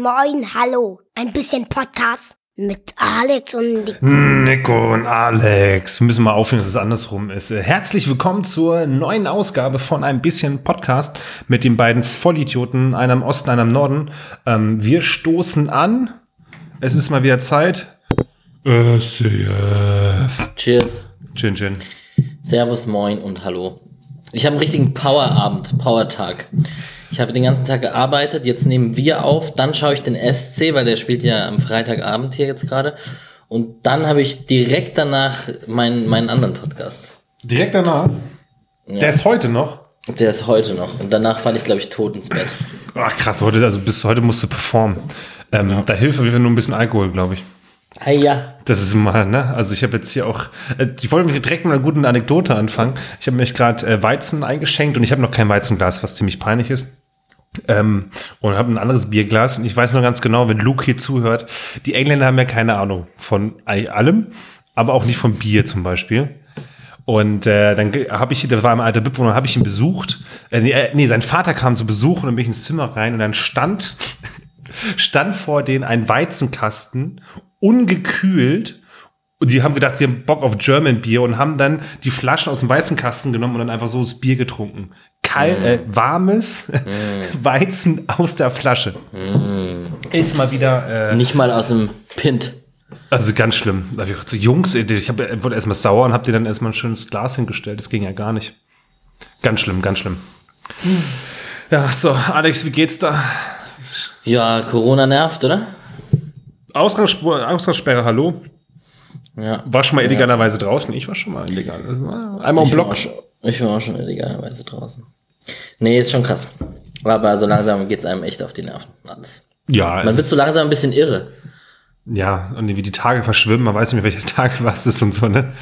Moin, hallo. Ein bisschen Podcast mit Alex und Nico. Nico und Alex. Wir müssen mal aufhören, dass es andersrum ist. Herzlich willkommen zur neuen Ausgabe von ein bisschen Podcast mit den beiden Vollidioten, einer im Osten, einer im Norden. Ähm, wir stoßen an. Es ist mal wieder Zeit. SCF. Cheers. Chin, chin. Servus, moin und hallo. Ich habe einen richtigen Powerabend, Powertag. Ich habe den ganzen Tag gearbeitet, jetzt nehmen wir auf, dann schaue ich den SC, weil der spielt ja am Freitagabend hier jetzt gerade. Und dann habe ich direkt danach meinen, meinen anderen Podcast. Direkt danach. Der ist heute noch. Der ist heute noch. Und danach falle ich, glaube ich, tot ins Bett. Ach krass, heute, also bis heute musst du performen. Ähm, Da hilft auf jeden Fall nur ein bisschen Alkohol, glaube ich. Hey, ja. Das ist mal, ne? Also ich habe jetzt hier auch, äh, ich wollte mich direkt mit einer guten Anekdote anfangen. Ich habe mich gerade äh, Weizen eingeschenkt und ich habe noch kein Weizenglas, was ziemlich peinlich ist. Ähm, und habe ein anderes Bierglas und ich weiß noch ganz genau, wenn Luke hier zuhört, die Engländer haben ja keine Ahnung von allem, aber auch nicht von Bier zum Beispiel. Und äh, dann habe ich, da war ein alter Mitbewohner, habe ich ihn besucht. Äh, nee, äh, nee, sein Vater kam zu Besuch und dann bin ich ins Zimmer rein und dann stand, stand vor denen ein Weizenkasten, ungekühlt. Und die haben gedacht, sie haben Bock auf German Bier und haben dann die Flaschen aus dem Weizenkasten genommen und dann einfach so das Bier getrunken. Kalt, äh, warmes Weizen aus der Flasche. Ist mal wieder. Äh, Nicht mal aus dem Pint. also ganz schlimm. Da hab ich gedacht, so, Jungs, ich hab, wurde erstmal sauer und hab dir dann erstmal ein schönes Glas hingestellt. Das ging ja gar nicht. Ganz schlimm, ganz schlimm. Ja, so, Alex, wie geht's da? Ja, Corona nervt, oder? Ausgangsspur, Ausgangssperre, hallo. Ja. War schon mal illegalerweise draußen? Ich war schon mal illegal. Also, einmal im Block. schon, ich war auch schon illegalerweise draußen. Nee, ist schon krass. Aber so langsam geht's einem echt auf die Nerven. Alles. Ja, Man es wird so langsam ein bisschen irre. ja, und wie die Tage verschwimmen, man weiß nicht mehr, welcher Tag was ist und so, ne?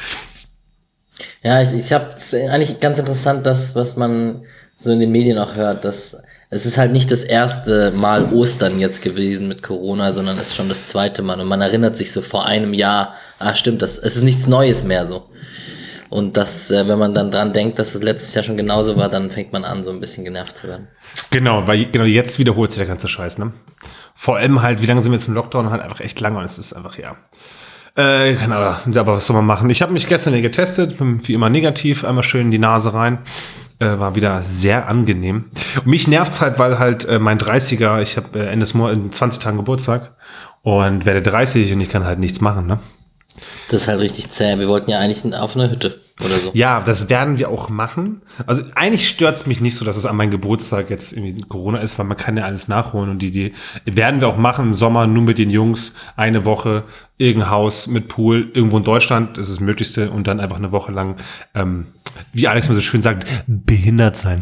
Ja, ich, ich habe eigentlich ganz interessant, das, was man so in den Medien auch hört, dass es ist halt nicht das erste Mal Ostern jetzt gewesen mit Corona, sondern es ist schon das zweite Mal. Und man erinnert sich so vor einem Jahr, ah stimmt, das, es ist nichts Neues mehr so. Und das, äh, wenn man dann dran denkt, dass es letztes Jahr schon genauso war, dann fängt man an, so ein bisschen genervt zu werden. Genau, weil genau jetzt wiederholt sich der ganze Scheiß, ne? Vor allem halt, wie lange sind wir jetzt im Lockdown? Halt einfach echt lange und es ist einfach, ja. Äh, kann aber, was soll man machen? Ich habe mich gestern hier getestet, wie immer negativ, einmal schön in die Nase rein. Äh, war wieder sehr angenehm. Und mich nervt's halt, weil halt äh, mein 30er, ich habe äh, Ende des Monats, in 20 Tagen Geburtstag und werde 30 und ich kann halt nichts machen, ne? Das ist halt richtig zäh. Wir wollten ja eigentlich auf eine Hütte oder so. Ja, das werden wir auch machen. Also eigentlich stört's mich nicht so, dass es an meinem Geburtstag jetzt irgendwie Corona ist, weil man kann ja alles nachholen und die, die werden wir auch machen im Sommer nur mit den Jungs eine Woche irgendein Haus mit Pool irgendwo in Deutschland, das ist das Möglichste und dann einfach eine Woche lang, ähm, wie Alex mal so schön sagt, behindert sein.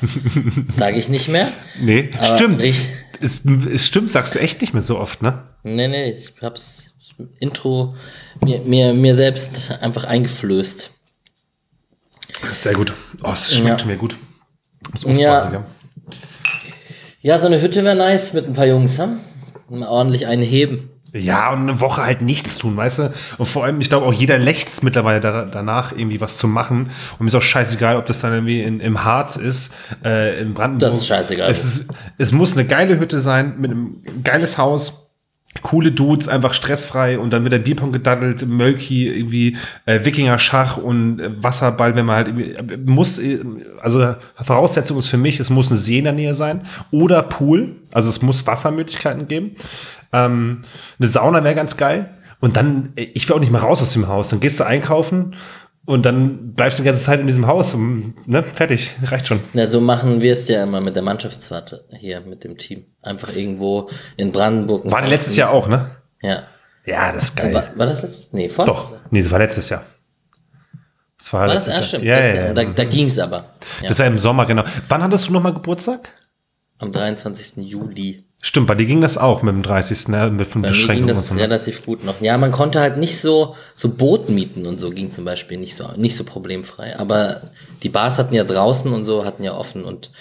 Sage ich nicht mehr. Nee, Aber stimmt. richtig- Es, es stimmt, sagst du echt nicht mehr so oft, ne? Nee, nee, ich hab's Intro mir, mir, mir selbst einfach eingeflößt. Sehr gut. Oh, es schmeckt Ja. mir gut. Muss Ja. aufpassen, ja. Ja, so eine Hütte wäre nice mit ein paar Jungs, hm? Mal ordentlich einen heben. Ja, und eine Woche halt nichts tun, weißt du? Und vor allem, ich glaube, auch jeder lächzt mittlerweile da, danach, irgendwie was zu machen. Und mir ist auch scheißegal, ob das dann irgendwie in, im Harz ist, äh, in Brandenburg. Das ist scheißegal. Es, ist, es muss eine geile Hütte sein, mit einem geiles Haus, coole Dudes, einfach stressfrei und dann wird der Bierpong gedaddelt, Mölki, irgendwie äh, Wikinger-Schach und äh, Wasserball, wenn man halt äh, muss, äh, also Voraussetzung ist für mich, es muss ein See in der Nähe sein oder Pool, also es muss Wassermöglichkeiten geben. Ähm, eine Sauna wäre ganz geil. Und dann, äh, ich will auch nicht mehr raus aus dem Haus. Dann gehst du einkaufen und dann bleibst du die ganze Zeit in diesem Haus. Und, ne, fertig, reicht schon. Na, so machen wir es ja immer mit der Mannschaftsfahrt hier, mit dem Team. Einfach irgendwo in Brandenburg. War Haus letztes. Jahr auch, ne? Ja. Ja, das ist geil. War, war das letztes? Nee, vor? Doch, nee, das war letztes Jahr. Das war, War das? letztes Ja, Jahr. stimmt. Ja, ja, Jahr. ja. Da, da ging's aber. Ja. Das war im Sommer, genau. Wann hattest du nochmal Geburtstag? Am 23. Juli. Stimmt, bei dir ging das auch mit dem 30. Ne? Mit Bei mir ging das so. relativ gut noch. Ja, man konnte halt nicht so, so Boot mieten und so ging zum Beispiel nicht so, nicht so problemfrei. Aber die Bars hatten ja draußen und so, hatten ja offen und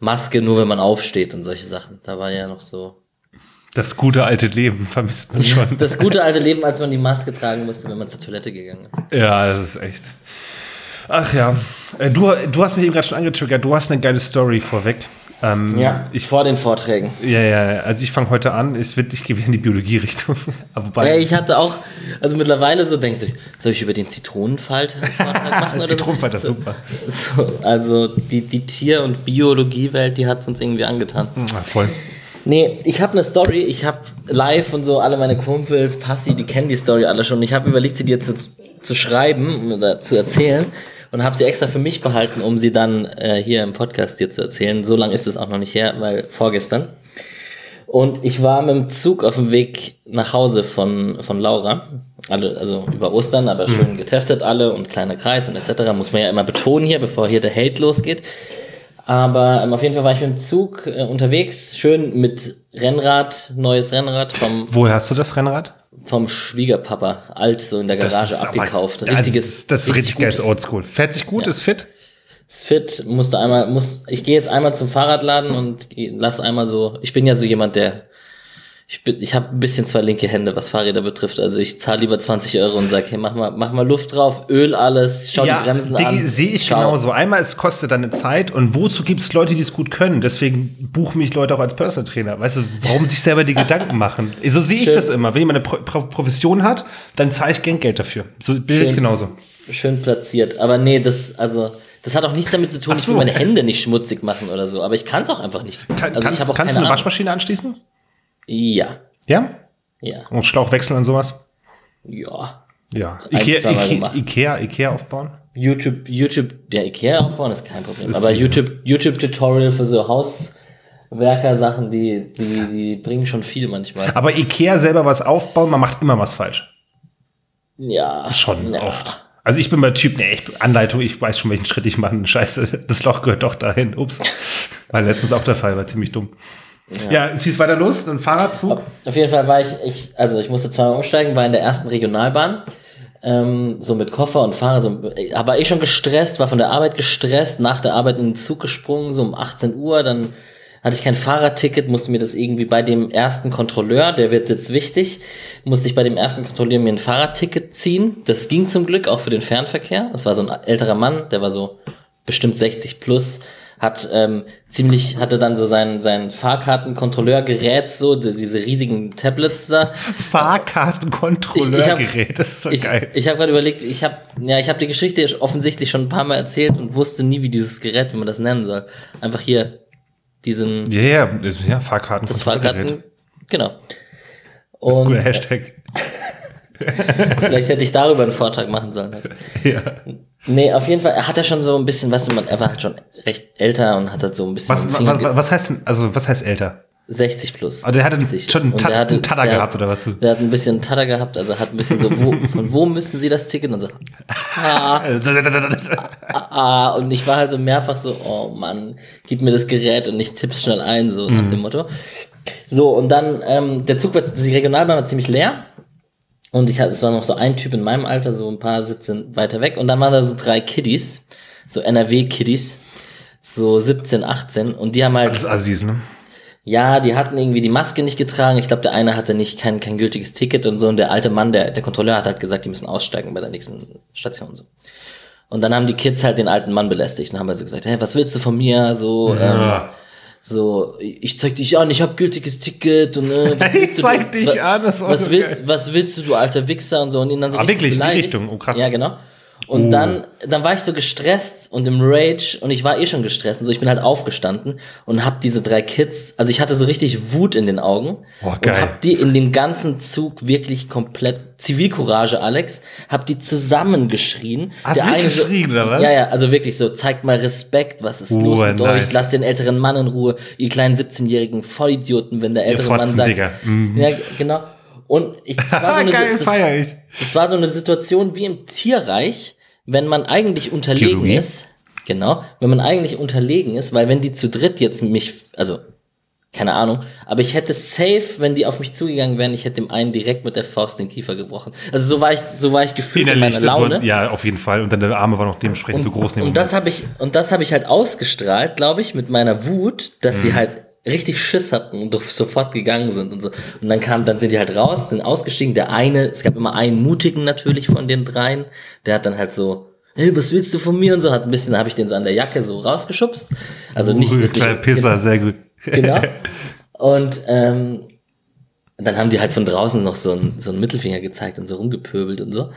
Maske nur, wenn man aufsteht und solche Sachen. Da war ja noch so Das gute alte Leben vermisst man schon. das gute alte Leben, als man die Maske tragen musste, wenn man zur Toilette gegangen ist. Ja, das ist echt. Ach ja, Äh, du, du hast mich eben gerade schon angetriggert. Du hast eine geile Story vorweg. Ähm, Ja, Ich, vor den Vorträgen. ja, ja, ja. also ich fange heute an, es wird, ich gehe wieder in die Biologie-Richtung. Ja, ich hatte auch, also mittlerweile so denkst du, soll ich über den Zitronenfalter machen? oder so? Zitronenfalter, super. So, also die, die Tier- und Biologiewelt, die hat es uns irgendwie angetan. Ah, voll. Nee, ich habe eine Story, ich habe live und so, alle meine Kumpels, Passi, die kennen die Story alle schon. Ich habe überlegt, sie dir zu, zu schreiben oder zu erzählen und habe sie extra für mich behalten, um sie dann äh, hier im Podcast dir zu erzählen. So lange ist es auch noch nicht her, weil vorgestern. Und ich war mit dem Zug auf dem Weg nach Hause von, von Laura. Alle, also über Ostern, aber schön getestet alle und kleiner Kreis und etc. Muss man ja immer betonen hier, bevor hier der Hate losgeht. Aber ähm, auf jeden Fall war ich mit dem Zug äh, unterwegs, schön mit Rennrad, neues Rennrad vom, Woher hast du das Rennrad? vom Schwiegerpapa, alt so in der Garage aber- abgekauft. Also, Richtiges, das ist richtig geiles Oldschool. Fährt sich gut, ist fit. ist fit, musste einmal, muss, ich gehe jetzt einmal zum Fahrradladen und lass einmal so, ich bin ja so jemand, der, ich bin, ich habe ein bisschen zwei linke Hände, was Fahrräder betrifft. Also ich zahle lieber 20 Euro und sag, hey, mach mal, mach mal Luft drauf, Öl alles, schau die Bremsen Digi, an. sehe ich Ciao. genauso. Einmal, es kostet deine Zeit und wozu gibt es Leute, die es gut können? Deswegen buchen mich Leute auch als Personal Trainer. Weißt du, warum sich selber die Gedanken machen? So sehe ich das immer. Wenn jemand eine Pro Pro Profession hat, dann zahle ich Geld dafür. So bin ich genauso. Schön platziert. Aber nee, das, also, das hat auch nichts damit zu tun, ich so. will meine Hände nicht schmutzig machen oder so. Aber ich kann es auch einfach nicht. Kann, also ich kannst kannst du eine. Waschmaschine anschließen? Ja, Ja? ja, Und Schlauch wechseln und sowas? ja. Ja. Ikea, Ikea. Ikea, Ikea aufbauen? YouTube, YouTube, der Ikea aufbauen ist kein Problem. ist Aber. YouTube, YouTube Tutorial für so Hauswerker-Sachen, die, die, die bringen schon viel manchmal. Aber Ikea selber was aufbauen, man macht immer was falsch. Ja. Schon ja. oft. Also ich bin mal Typ, nee, ich, Anleitung, ich weiß schon, welchen Schritt ich machen. Scheiße, das Loch gehört doch dahin. Ups. War letztens auch der Fall, war ziemlich dumm. Ja, schieß weiter los, ein Fahrradzug. Auf jeden Fall war ich, ich, also ich musste zweimal umsteigen, war in der ersten Regionalbahn, ähm, so mit Koffer und Fahrer, so, war eh schon gestresst, war von der Arbeit gestresst, nach der Arbeit in den Zug gesprungen, so um 18 Uhr, dann hatte ich kein Fahrradticket, musste mir das irgendwie bei dem ersten Kontrolleur, der wird jetzt wichtig, musste ich bei dem ersten Kontrolleur mir ein Fahrradticket ziehen. Das ging zum Glück auch für den Fernverkehr. Das war so ein älterer Mann, der war so bestimmt 60 plus, hat ähm, ziemlich, hatte dann so sein, sein Fahrkartenkontrolleurgerät, so die- diese riesigen Tablets da. Fahrkartenkontrolleurgerät, das ist so Ich, geil. ich habe gerade überlegt, ich habe ja, ich habe die Geschichte offensichtlich schon ein paar Mal erzählt und wusste nie, wie dieses Gerät, wie man das nennen soll. Einfach hier diesen Ja, ja, ja, das Fahrkartenkontrolleurgerät. Fahrkarten, genau. Das ist ein Und guter Hashtag. vielleicht hätte ich darüber einen Vortrag machen sollen. Ja. Nee, auf jeden Fall, er hat ja schon so ein bisschen, du, man, er war halt schon recht älter und hat halt so ein bisschen Was, was, was heißt denn, also was heißt älter? 60 plus. Also der hatte 60. schon einen, Ta hatte- einen Tada gehabt oder was? Der hat ein bisschen Tada gehabt, also hat ein bisschen so, wo, von wo müssen Sie das Ticket? Und so, ah, ah, und ich war halt so mehrfach so, oh Mann, gib mir das Gerät und ich tipp's schnell ein, so nach dem Motto. So, und dann, ähm, der Zug war, die Regionalbahn war ziemlich leer. Und ich hatte, es war noch so ein Typ in meinem Alter, so ein paar Sitze weiter weg. Und dann waren da so drei Kiddies, so NRW-Kiddies, so 17, 18. Und die haben halt ist Assis, ne? ja, die hatten irgendwie die Maske nicht getragen. Ich glaube, der eine hatte nicht kein, kein gültiges Ticket und so. Und der alte Mann, der, der Kontrolleur, hat halt gesagt, die müssen aussteigen bei der nächsten Station. So. Und dann haben die Kids halt den alten Mann belästigt und haben halt so gesagt, hey, was willst du von mir? So, ähm, Ja. So, ich zeig dich an, ich habe gültiges Ticket und was Ich willst du, zeig du, dich an, das ist was willst, was willst du, du alter Wichser und so und ihn dann so Ah, wirklich? Die. Richtung? Oh, krass. Ja, genau. Und dann, dann war ich so gestresst und im Rage und ich war eh schon gestresst und so, ich bin halt aufgestanden und hab diese drei Kids, also ich hatte so richtig Wut in den Augen Boah, geil. und hab die in dem ganzen Zug wirklich komplett Zivilcourage, Alex, hab die zusammengeschrien. Hast du Der so- geschrien, oder was? Ja, ja, also wirklich so, zeigt mal Respekt, was ist Oh, los mit nice. euch, lasst den älteren Mann in Ruhe, ihr kleinen 17-jährigen Vollidioten, wenn der ältere Mann sagt. Digga. Mhm. Ja, genau. Und ich, das war so eine, geil, das, feier ich. das war so eine Situation wie im Tierreich, wenn man eigentlich unterlegen Biologie? ist. Genau, wenn man eigentlich unterlegen ist, weil wenn die zu dritt jetzt mich, also keine Ahnung, aber ich hätte safe, wenn die auf mich zugegangen wären, ich hätte dem einen direkt mit der Faust den Kiefer gebrochen. Also so war ich, so war ich gefühlt in meiner Innerlich, Laune. ja, auf jeden Fall. Und dann der Arme war noch dementsprechend so groß. Und das habe ich, und das habe ich halt ausgestrahlt, glaube ich, mit meiner Wut, dass Mhm. sie halt richtig Schiss hatten und sofort gegangen sind und so. Und dann kam, dann sind die halt raus, sind ausgestiegen. Der eine, es gab immer einen mutigen natürlich von den dreien, der hat dann halt so, hey, was willst du von mir und so, hat ein bisschen, habe ich den so an der Jacke so rausgeschubst. Also nicht, Uh, ist nicht Pisser, sehr gut. genau. Und ähm, dann haben die halt von draußen noch so einen, so einen Mittelfinger gezeigt und so rumgepöbelt und so.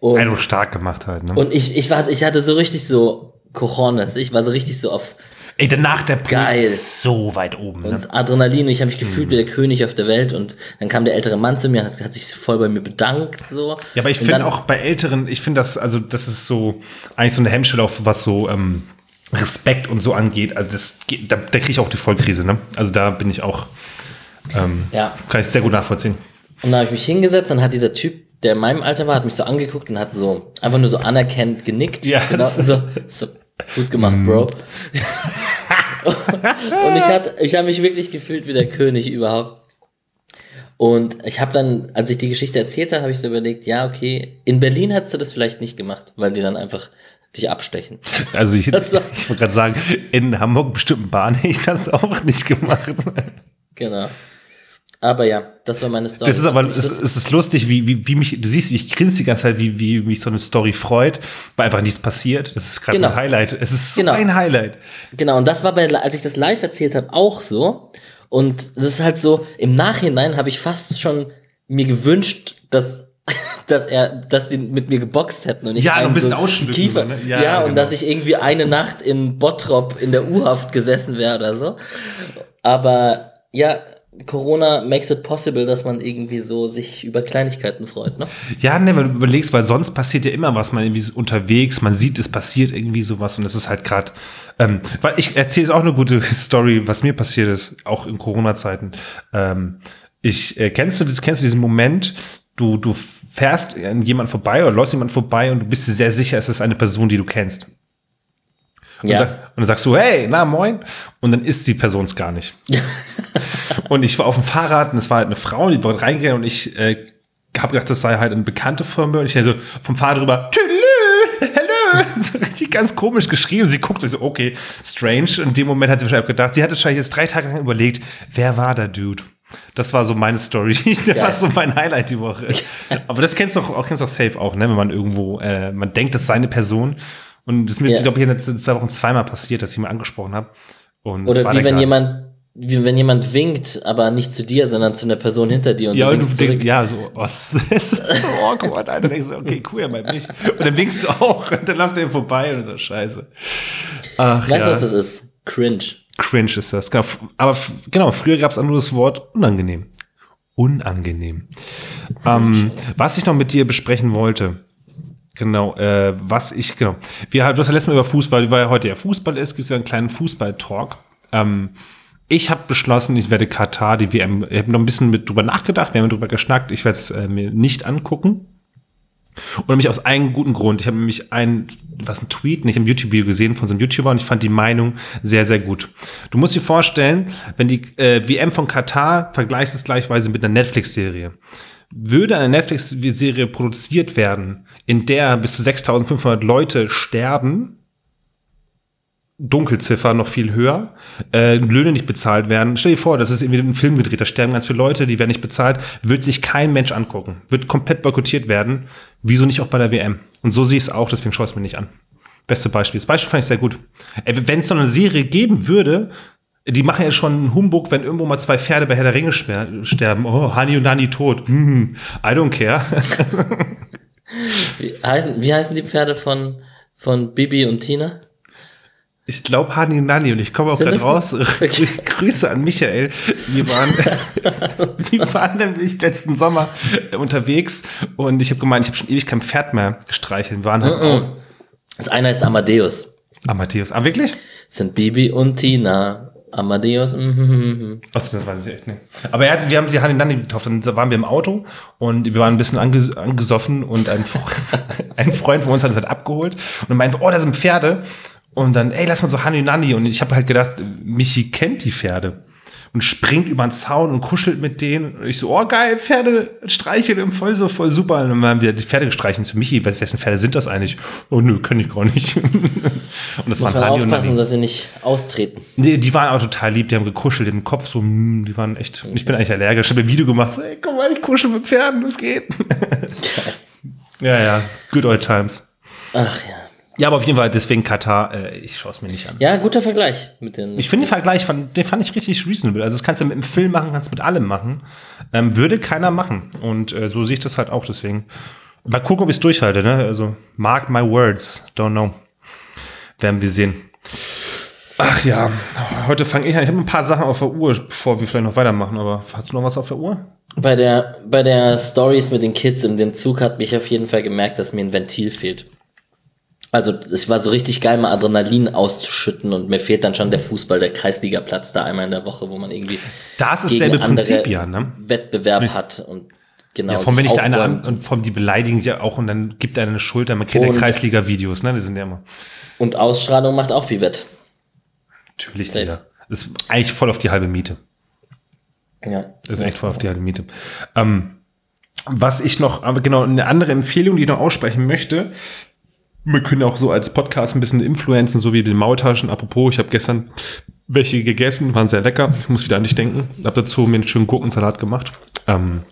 Und, Eindruck stark gemacht halt, ne? und ich, ich, war, ich hatte so richtig so Cojones. Ich war so richtig so auf Ey, danach der Puls Geil. so weit oben. Ne? und Adrenalin und ich habe mich gefühlt wie der König auf der Welt und dann kam der ältere Mann zu mir, hat, hat sich voll bei mir bedankt so. Ja, aber ich finde auch bei Älteren, ich finde das, also das ist so eigentlich so eine Hemmschwelle, auch was so ähm, Respekt und so angeht. Also das geht, da, da kriege ich auch die Vollkrise, ne? Also da bin ich auch, ähm, Ja. kann ich sehr gut nachvollziehen. Und dann habe ich mich hingesetzt, dann hat dieser Typ, der in meinem Alter war, hat mich so angeguckt und hat so einfach nur so anerkennend genickt. Ja. Genau, und so, so, gut gemacht, Bro. und ich hatte, ich habe mich wirklich gefühlt wie der König überhaupt. Und ich habe dann, als ich die Geschichte erzählt habe, habe ich so überlegt, ja, okay, in Berlin hat sie das vielleicht nicht gemacht, weil die dann einfach dich abstechen. Also ich, ich Das war- wollte gerade sagen, in Hamburg bestimmten Bahn hätte ich das auch nicht gemacht. Genau. Aber ja, das war meine Story. Das ist aber, es, es ist lustig, wie, wie, wie mich, du siehst, ich grinse die ganze Zeit, wie, wie mich so eine Story freut, weil einfach nichts passiert. Das ist gerade Genau. ein Highlight. Es ist so Genau. ein Highlight. Genau, und das war bei, als ich das live erzählt habe, auch so. Und das ist halt so, im Nachhinein habe ich fast schon mir gewünscht, dass, dass er, dass die mit mir geboxt hätten und ich Ja, noch ein einen bisschen so ausschmücken, Kiefer. ne? Ja, Ja, und genau. dass ich irgendwie eine Nacht in Bottrop in der U-Haft gesessen wäre oder so. Aber ja, Corona makes it possible, dass man irgendwie so sich über Kleinigkeiten freut, ne? Ja, ne, wenn du überlegst, weil sonst passiert ja immer was, man irgendwie ist unterwegs, man sieht, es passiert irgendwie sowas und das ist halt gerade, ähm, weil ich erzähle jetzt auch eine gute Story, was mir passiert ist, auch in Corona-Zeiten. Ähm, ich, äh, kennst du das, kennst du diesen Moment, du, du fährst an jemand vorbei oder läufst jemand vorbei und du bist dir sehr sicher, es ist eine Person, die du kennst. Und, Ja. sag, und dann sagst du, hey, na moin. Und dann ist die Person es gar nicht. und ich war auf dem Fahrrad und es war halt eine Frau, die wollte reingehen und ich äh, habe gedacht, das sei halt eine Bekannte von mir. Und ich hätte vom Fahrrad rüber, Tüdelü, hello. So richtig ganz komisch geschrien. Und sie guckt und ich so, okay, strange. Und in dem Moment hat sie wahrscheinlich auch gedacht, sie hat wahrscheinlich jetzt drei Tage lang überlegt, wer war der Dude? Das war so meine Story. Das war so mein Highlight die Woche. Aber das kennst du auch, auch, kennst du auch safe auch, ne? Wenn man irgendwo, äh, man denkt, das sei eine Person. Und das ist mir, Ja. glaube ich, in den letzten zwei Wochen zweimal passiert, dass ich mal angesprochen habe. Und Oder wie wenn jemand, wie wenn jemand winkt, aber nicht zu dir, sondern zu einer Person hinter dir und Ja, du und du denkst, zurück. ja, so, was ist das so awkward, Alter. denkst du, okay, cool, er meint mich. Und dann winkst du auch und dann läuft er vorbei und so, scheiße. Ach, Weißt du, ja. was das ist? Cringe. Cringe ist das. Genau. Aber genau, früher gab es anderes Wort, unangenehm. Unangenehm. Ähm, was ich noch mit dir besprechen wollte, genau, äh, was ich, genau. Wir, du hast ja letztes Mal über Fußball, weil heute ja Fußball ist, gibt es ja einen kleinen Fußball-Talk. Ähm, ich habe beschlossen, ich werde Katar, die WM, ich habe noch ein bisschen mit drüber nachgedacht, wir haben drüber geschnackt, ich werde es äh, mir nicht angucken. Und nämlich aus einem guten Grund. Ich habe nämlich ein, was ein Tweet, nicht im YouTube-Video gesehen von so einem YouTuber und ich fand die Meinung sehr, sehr gut. Du musst dir vorstellen, wenn die äh, WM von Katar vergleichst es gleichweise mit einer Netflix-Serie. Würde eine Netflix-Serie produziert werden, in der bis zu 6500 Leute sterben, Dunkelziffer noch viel höher, äh, Löhne nicht bezahlt werden. Stell dir vor, das ist irgendwie ein Film gedreht, da sterben ganz viele Leute, die werden nicht bezahlt, wird sich kein Mensch angucken, wird komplett boykottiert werden. Wieso nicht auch bei der WM? Und so sehe ich es auch, deswegen schaue ich es mir nicht an. Beste Beispiel. Das Beispiel fand ich sehr gut. Wenn es so eine Serie geben würde, die machen ja schon einen Humbug, wenn irgendwo mal zwei Pferde bei Herr der Ringe sterben. Oh, Hani und Nani tot. Hm, I don't care. Wie heißen, wie heißen die Pferde von, von Bibi und Tina? Ich glaube Hani und Nani und ich komme auch gerade raus. Grüße an Michael. Wir waren, wir waren nämlich letzten Sommer unterwegs und ich habe gemeint, ich habe schon ewig kein Pferd mehr gestreichelt. Wir waren halt auch. Das eine heißt Amadeus. Matthias. Ah, wirklich? Das sind Bibi und Tina. Amadeus. mhm, mhm, mhm. Achso, das weiß ich echt nicht. Aber er wir haben sie und Nani getauft. Dann waren wir im Auto und wir waren ein bisschen anges angesoffen und ein, ein Freund von uns hat uns halt abgeholt und meinte, oh, da sind Pferde. Und dann, ey, lass mal so Hani und Nani. Und ich habe halt gedacht, Michi kennt die Pferde. Und springt über den Zaun und kuschelt mit denen. Und ich so, oh geil, Pferde streicheln im voll so voll super. Und dann haben wir die Pferde gestreichelt. zu Michi, wes- wessen Pferde sind das eigentlich? Oh nö, kenn ich gar nicht. und das Muss waren man und aufpassen, Nani. dass sie nicht austreten. Nee, die waren auch total lieb, die haben gekuschelt den Kopf, so, mm, die waren echt, ich bin eigentlich allergisch, ich habe ein Video gemacht, so, ey, guck mal, ich kuschel mit Pferden, das geht. ja, ja, good old times. Ach ja. Ja, aber auf jeden Fall, deswegen Katar, äh, ich schaue es mir nicht an. Ja, guter Vergleich mit den. Ich finde den Vergleich, fand, den fand ich richtig reasonable. Also das kannst du mit einem Film machen, kannst du mit allem machen. Ähm, würde keiner machen. Und äh, so sehe ich das halt auch deswegen. Mal gucken, ob ich es durchhalte, ne? Also, mark my words. Don't know. Werden wir sehen. Ach ja, heute fange ich an. Ich habe ein paar Sachen auf der Uhr, bevor wir vielleicht noch weitermachen, aber hast du noch was auf der Uhr? Bei der, bei der Stories mit den Kids in dem Zug hat mich auf jeden Fall gemerkt, dass mir ein Ventil fehlt. Also es war so richtig geil, mal Adrenalin auszuschütten und mir fehlt dann schon der Fußball, der Kreisligaplatz da einmal in der Woche, wo man irgendwie Das ist gegen Prinzip, ja, ne? Wettbewerb hat und genau. Ja, vom wenn sich ich da eine an und vom die beleidigen ja auch und dann gibt er eine Schulter. Man kennt ja Kreisliga-Videos, ne? Die sind ja immer. Und Ausstrahlung macht auch viel Wett. Natürlich. Digga. Das ist eigentlich voll auf die halbe Miete. Ja. Das ist echt voll auf die halbe Miete. Ähm, was ich noch, aber genau, eine andere Empfehlung, die ich noch aussprechen möchte, wir können auch so als Podcast ein bisschen influenzen, so wie den Maultaschen. Apropos, ich habe gestern welche gegessen, waren sehr lecker. Ich muss wieder an dich denken. Hab dazu mir einen schönen Gurkensalat gemacht. Ähm,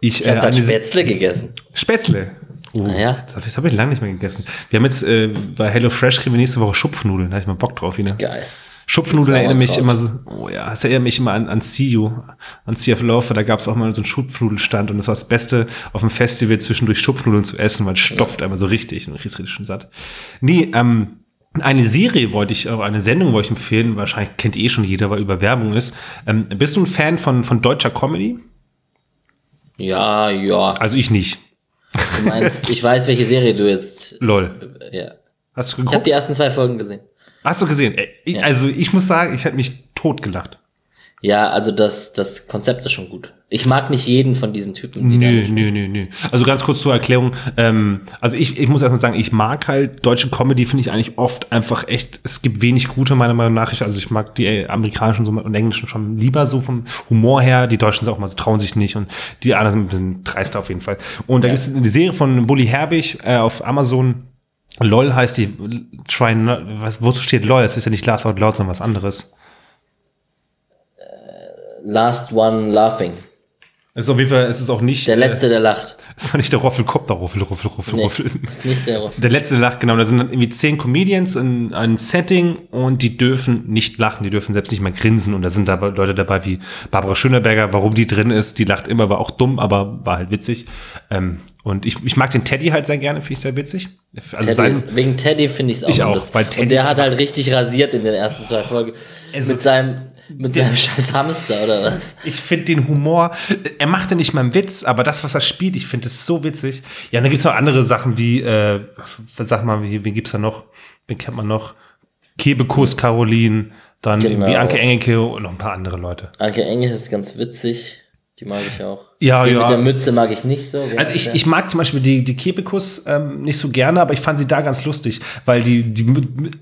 ich Ich habe äh, Spätzle gegessen. Spätzle. Oh, Ah ja. das habe ich, das hab ich lange nicht mehr gegessen. Wir haben jetzt äh, bei Hello Fresh kriegen wir nächste Woche Schupfnudeln. Da habe ich mal Bock drauf wieder. Geil. Schupfnudeln Mit erinnern mich immer so, oh ja, das erinnert mich immer an, an See You, an Sea of Love, da gab es auch mal so einen Schupfnudelstand und das war das Beste, auf dem Festival zwischendurch Schupfnudeln zu essen, weil es stopft einmal so richtig und richtig, richtig schön satt. Nee, ähm, eine Serie wollte ich, oder eine Sendung wollte ich empfehlen, wahrscheinlich kennt eh schon jeder, weil über Werbung ist. Ähm, bist du ein Fan von, von deutscher Comedy? Ja, ja. Also ich nicht. Du meinst, ich weiß, welche Serie du jetzt. Lol. Ja. Hast du Ich habe geguckt? die ersten zwei Folgen gesehen. Hast du gesehen? Äh, Ich, Ja. Also ich muss sagen, ich habe mich totgelacht. Ja, also das, das Konzept ist schon gut. Ich mag nicht jeden von diesen Typen. Die Nö, nö, nö, nö. Also ganz kurz zur Erklärung. Ähm, also ich, ich muss erstmal sagen, ich mag halt deutsche Comedy, finde ich eigentlich oft einfach echt, es gibt wenig gute meiner Meinung nach. Ich, also ich mag die äh, amerikanischen und englischen schon lieber so vom Humor her. Die Deutschen sind auch mal, so, trauen sich nicht und die anderen sind ein bisschen dreister auf jeden Fall. Und da Ja. gibt es eine Serie von Bully Herbig äh, auf Amazon. LOL heißt die, try not, was, wozu steht LOL? Es ist ja nicht Laugh Out Loud, sondern was anderes. Last One Laughing. Es ist auf jeden Fall, es ist auch nicht, Der Letzte, der lacht. äh, es ist auch nicht der Roffelkopter, Ruffel, Ruffel, Ruffel, Nee, Ruffel. ist nicht der. Der letzte lacht, genau. Da sind dann irgendwie zehn Comedians in einem Setting und die dürfen nicht lachen, die dürfen selbst nicht mal grinsen. Und da sind dabei Leute dabei wie Barbara Schöneberger, warum die drin ist. Die lacht immer, war auch dumm, aber war halt witzig. Ähm, und ich, ich mag den Teddy halt sehr gerne, finde ich sehr witzig. Also Teddy ist, wegen Teddy finde ich es auch. Ich auch, weil Teddy Und der hat halt richtig rasiert in den ersten zwei Folgen. Also- mit seinem, mit seinem scheiß Hamster oder was? ich finde den Humor, er macht ja nicht mal einen Witz, aber das, was er spielt, ich finde es so witzig. Ja, und dann gibt es noch andere Sachen wie, äh, was sag mal, wie, wen gibt's da noch? Wen kennt man noch? Kebekus, Caroline, dann Genau. irgendwie Anke Engelke und noch ein paar andere Leute. Anke Engel ist ganz witzig. Die mag ich auch. Ja, Den ja. mit der Mütze mag ich nicht so. Also ich, ich mag zum Beispiel die, die Kebekus ähm, nicht so gerne, aber ich fand sie da ganz lustig, weil die, die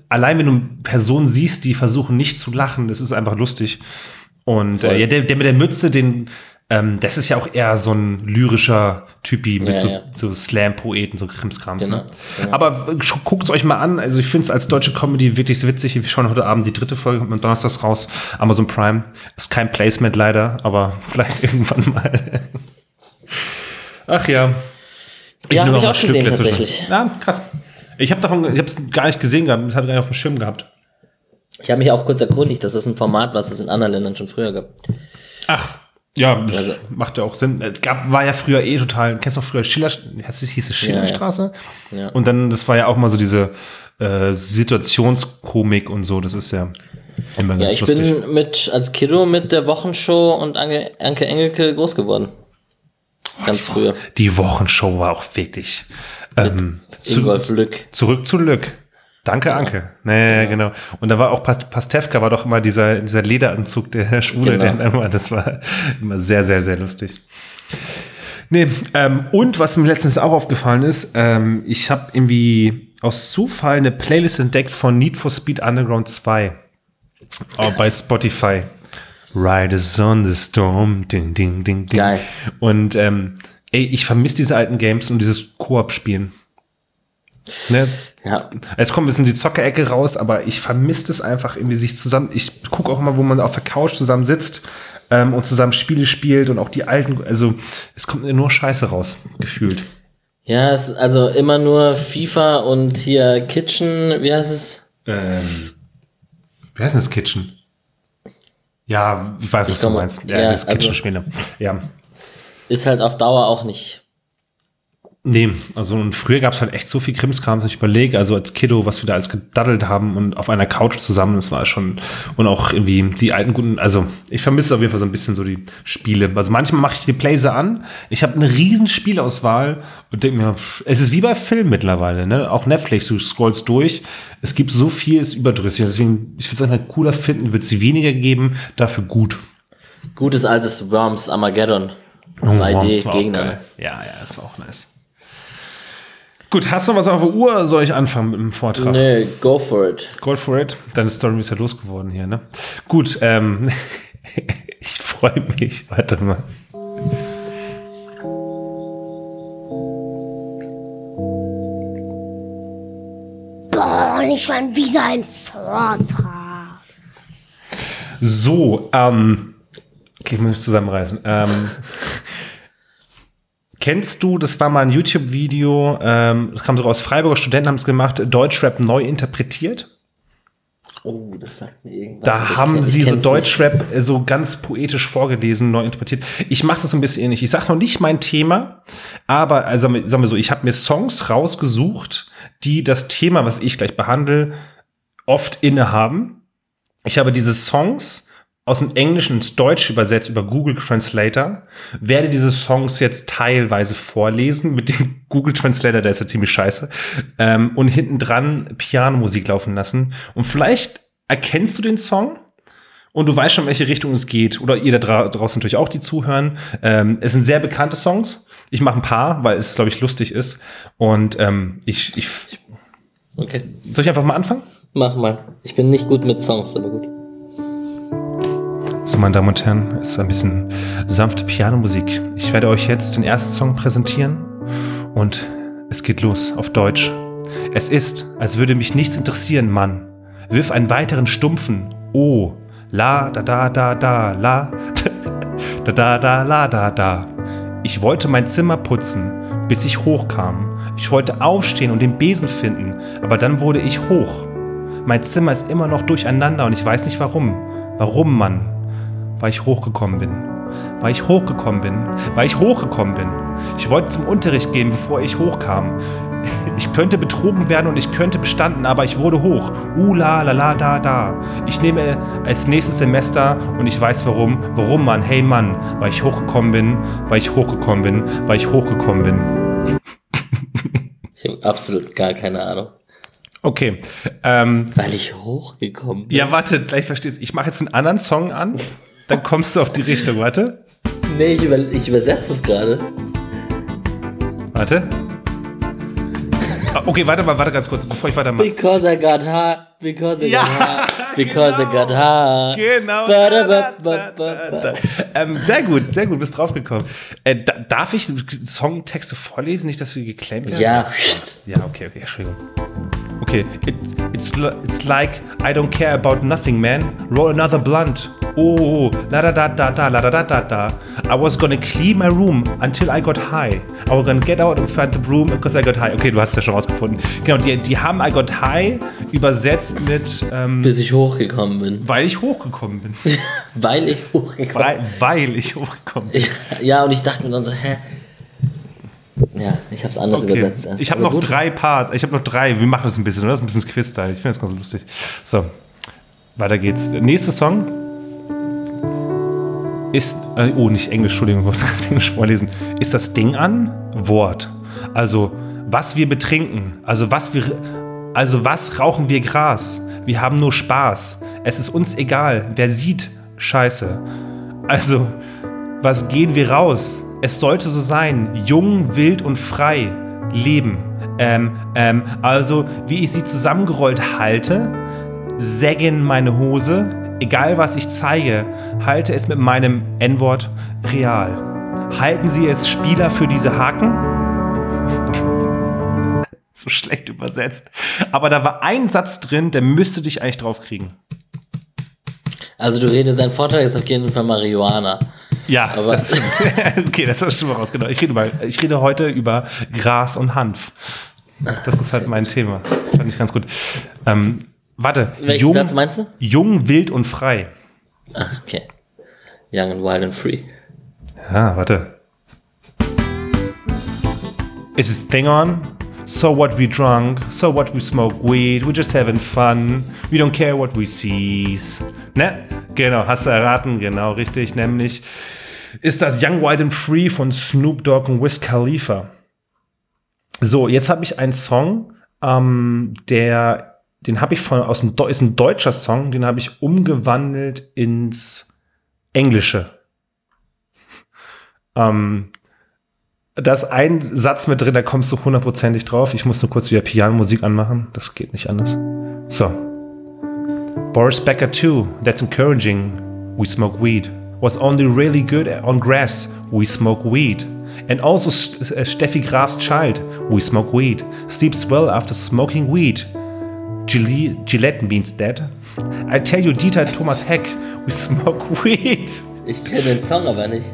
allein wenn du Personen siehst, die versuchen nicht zu lachen, das ist einfach lustig. Und äh, ja, der, der mit der Mütze, den, ähm, das ist ja auch eher so ein lyrischer Typi mit Ja, so, ja. so Slam-Poeten, so Krimskrams. Genau, Ne? genau. Aber guckt es euch mal an. Also ich finde es als deutsche Comedy wirklich witzig. Wir schauen heute Abend die dritte Folge kommt am Donnerstag raus. Amazon Prime. Ist kein Placement leider, aber vielleicht irgendwann mal. Ach ja. Ja, nur hab noch ich auch gesehen, Stück dazwischen. tatsächlich. Ja, krass. Ich habe davon, ich habe es gar nicht gesehen gehabt, ich hatte gar nicht auf dem Schirm gehabt. Ich habe mich auch kurz erkundigt, das ist ein Format, was es in anderen Ländern schon früher gab. Ach, ja, das Also- macht ja auch Sinn. Äh, Gab, war ja früher eh total, kennst du noch früher Schiller, hieß es hieß es Schillerstraße? Ja. Und dann, das war ja auch mal so diese äh, Situationskomik und so, das ist ja immer Ja, ganz ich lustig. bin mit als Kiddo mit der Wochenshow und Anke, Anke Engelke groß geworden. Ganz früher. Die Wochenshow war auch wirklich. Ähm, zu, Ingolf Lück. zurück zu Lück. Danke, Anke. Nee, genau. Und da war auch Pas- Pastewka, war doch immer dieser, dieser Lederanzug, der Schwule, Genau. der immer, das war immer sehr, sehr, sehr lustig. Nee, ähm, und was mir letztens auch aufgefallen ist, ähm, ich habe irgendwie aus Zufall eine Playlist entdeckt von Need for Speed Underground 2 oh, bei Spotify. Riders on the Storm, ding, ding, ding, ding. Geil. Und ähm, ey, ich vermisse diese alten Games und dieses Koop-Spielen. Ne? Ja, Jetzt kommt ein bisschen die Zockerecke raus, aber ich vermisse es einfach irgendwie sich zusammen. Ich gucke auch mal, wo man auf der Couch zusammen sitzt ähm, und zusammen Spiele spielt und auch die alten, also es kommt mir nur Scheiße raus, gefühlt. Ja, es ist also immer nur FIFA und hier Kitchen, wie heißt es? Ähm, wie heißt das Kitchen? Ja, ich weiß, was Ich du meinst. Ja, ja, das also- Kitchen-Spiele. Ja. Ist halt auf Dauer auch nicht. Nee, also und früher gab es halt echt so viel Krimskram, dass ich überlege, also als Kiddo, was wir da alles gedaddelt haben und auf einer Couch zusammen, das war schon, und auch irgendwie die alten guten, also ich vermisse auf jeden Fall so ein bisschen so die Spiele. Also manchmal mache ich die Playse an, ich habe eine riesen Spielauswahl und denke mir, es ist wie bei Filmen mittlerweile, ne? Auch Netflix, du scrollst durch, es gibt so viel, ist überdrüssig. Deswegen, ich würde es halt cooler finden, wird sie weniger geben, dafür gut. Gutes altes Worms Armageddon. Oh, Worms war auch 2D-Gegner. geil. Ja, ja, das war auch nice. Gut, hast du noch was auf der Uhr oder soll ich anfangen mit dem Vortrag? Nee, go for it. Go for it. Deine Story ist ja losgeworden hier, ne? Gut, ähm, ich freue mich. Warte mal. Boah, nicht schon wieder ein Vortrag. So, ähm, okay, ich muss mich zusammenreißen. Ähm, kennst du, das war mal ein YouTube-Video, ähm, das kam sogar aus Freiburger Studenten haben es gemacht, Deutschrap neu interpretiert. Oh, das sagt mir irgendwas. Da haben kenn- sie so Deutschrap äh, so ganz poetisch vorgelesen, neu interpretiert. Ich mache das ein bisschen ähnlich. Ich sage noch nicht mein Thema, aber also sagen wir so, ich habe mir Songs rausgesucht, die das Thema, was ich gleich behandle, oft innehaben. Ich habe diese Songs aus dem Englischen ins Deutsche übersetzt über Google Translator, werde diese Songs jetzt teilweise vorlesen mit dem Google Translator, der ist ja ziemlich scheiße, ähm, und hinten dran Pianomusik laufen lassen. Und vielleicht erkennst du den Song und du weißt schon, in welche Richtung es geht. Oder ihr da dra draußen natürlich auch, die zuhören. Ähm, es sind sehr bekannte Songs. Ich mache ein paar, weil es, glaube ich, lustig ist. Und ähm, ich, ich. Okay, soll ich einfach mal anfangen? mach mal. Ich bin nicht gut mit Songs, aber gut. So, meine Damen und Herren, ist ein bisschen sanfte Pianomusik. Ich werde euch jetzt den ersten Song präsentieren und es geht los auf Deutsch. Es ist, als würde mich nichts interessieren, Mann. Wirf einen weiteren stumpfen Oh, la da da da da la da da da la da da. Ich wollte mein Zimmer putzen, bis ich hochkam. Ich wollte aufstehen und den Besen finden, aber dann wurde ich hoch. Mein Zimmer ist immer noch durcheinander und ich weiß nicht warum. Warum, Mann? Weil ich hochgekommen bin. Weil ich hochgekommen bin. Weil ich hochgekommen bin. Ich wollte zum Unterricht gehen, bevor ich hochkam. Ich könnte betrogen werden und ich könnte bestanden, aber ich wurde hoch. Uh, la, la, la, da, da. Ich nehme als nächstes Semester und ich weiß warum. Warum, Mann? Hey, Mann. Weil ich hochgekommen bin. Weil ich hochgekommen bin. Weil ich hochgekommen bin. Ich habe absolut gar keine Ahnung. Okay. Ähm, Weil ich hochgekommen bin. ja, warte, gleich verstehst du. Ich mache jetzt einen anderen Song an. Dann kommst du auf die Richtung. Warte. Nee, ich, über, ich übersetze es gerade. Warte. Ah, Okay, warte mal, warte ganz kurz, bevor ich weitermache. Because I got high, because I Ja, got high, because genau. I got high. Genau. Da, Da, da. Ähm, sehr gut, sehr gut, bist draufgekommen. Äh, da, darf ich Songtexte vorlesen, nicht, dass wir geclaimt werden? Ja, Ja, okay, okay, Entschuldigung. Okay, it's, it's, it's like I don't care about nothing, man. Roll another blunt. Oh, la da da da da la da da da da. I was gonna clean my room until I got high. I was gonna get out and find the broom because I got high. Okay, du hast es ja schon rausgefunden. Genau, die, die haben I got high übersetzt mit, ähm, bis ich hochgekommen bin. weil ich hochgekommen bin. Weil ich hochgekommen weil, weil ich hochgekommen bin. Ja, und ich dachte mir dann so, hä? Ja, ich habe es anders Okay. übersetzt. erst. Ich habe noch gut. drei Parts. Ich habe noch drei. Wir machen das ein bisschen, oder? Das ist ein bisschen Quiz-Style. Ich finde das ganz lustig. So, weiter geht's. Der nächste Song ist, äh, oh, nicht Englisch, Entschuldigung, ich wollte es ganz Englisch vorlesen. Ist das Ding an? Wort. Also, was wir betrinken. Also, was wir, also, was rauchen wir Gras? Wir haben nur Spaß. Es ist uns egal. Wer sieht, scheiße. Also, was gehen wir raus? Es sollte so sein, jung, wild und frei leben. Ähm, ähm, also, wie ich sie zusammengerollt halte, sägen meine Hose, egal was ich zeige, halte es mit meinem N-Wort real. Halten Sie es Spieler für diese Haken? so schlecht übersetzt. Aber da war ein Satz drin, der müsste dich eigentlich draufkriegen. Also du redest, dein Vorteil ist auf jeden Fall Marihuana. Ja, Aber- das stimmt. okay, das hast du schon mal rausgenommen. Ich rede, mal, ich rede heute über Gras und Hanf. Das ist halt mein Thema. Fand ich ganz gut. Ähm, warte, Welchen jung, Satz meinst du? jung, wild und frei. Ah, okay. Young and Wild and Free. Ja, warte. Is this thing on? So what we drunk, so what we smoke weed, we just having fun, we don't care what we sees. Ne? Genau, hast du erraten, genau richtig, nämlich ist das Young, Wild and Free von Snoop Dogg und Wiz Khalifa. So, jetzt habe ich einen Song, ähm, der, den habe ich von, aus dem, ist ein deutscher Song, den habe ich umgewandelt ins Englische. Ähm, da ist ein Satz mit drin, da kommst du hundertprozentig drauf. Ich muss nur kurz wieder Pianomusik anmachen. Das geht nicht anders. So. Boris Becker too. That's encouraging. We smoke weed. Was only really good on grass. We smoke weed. And also uh, Steffi Graf's child. We smoke weed. Sleeps well after smoking weed. Gille- Gillette means dead. I tell you, Dieter Thomas Heck. We smoke weed. Ich kenne den Song aber nicht.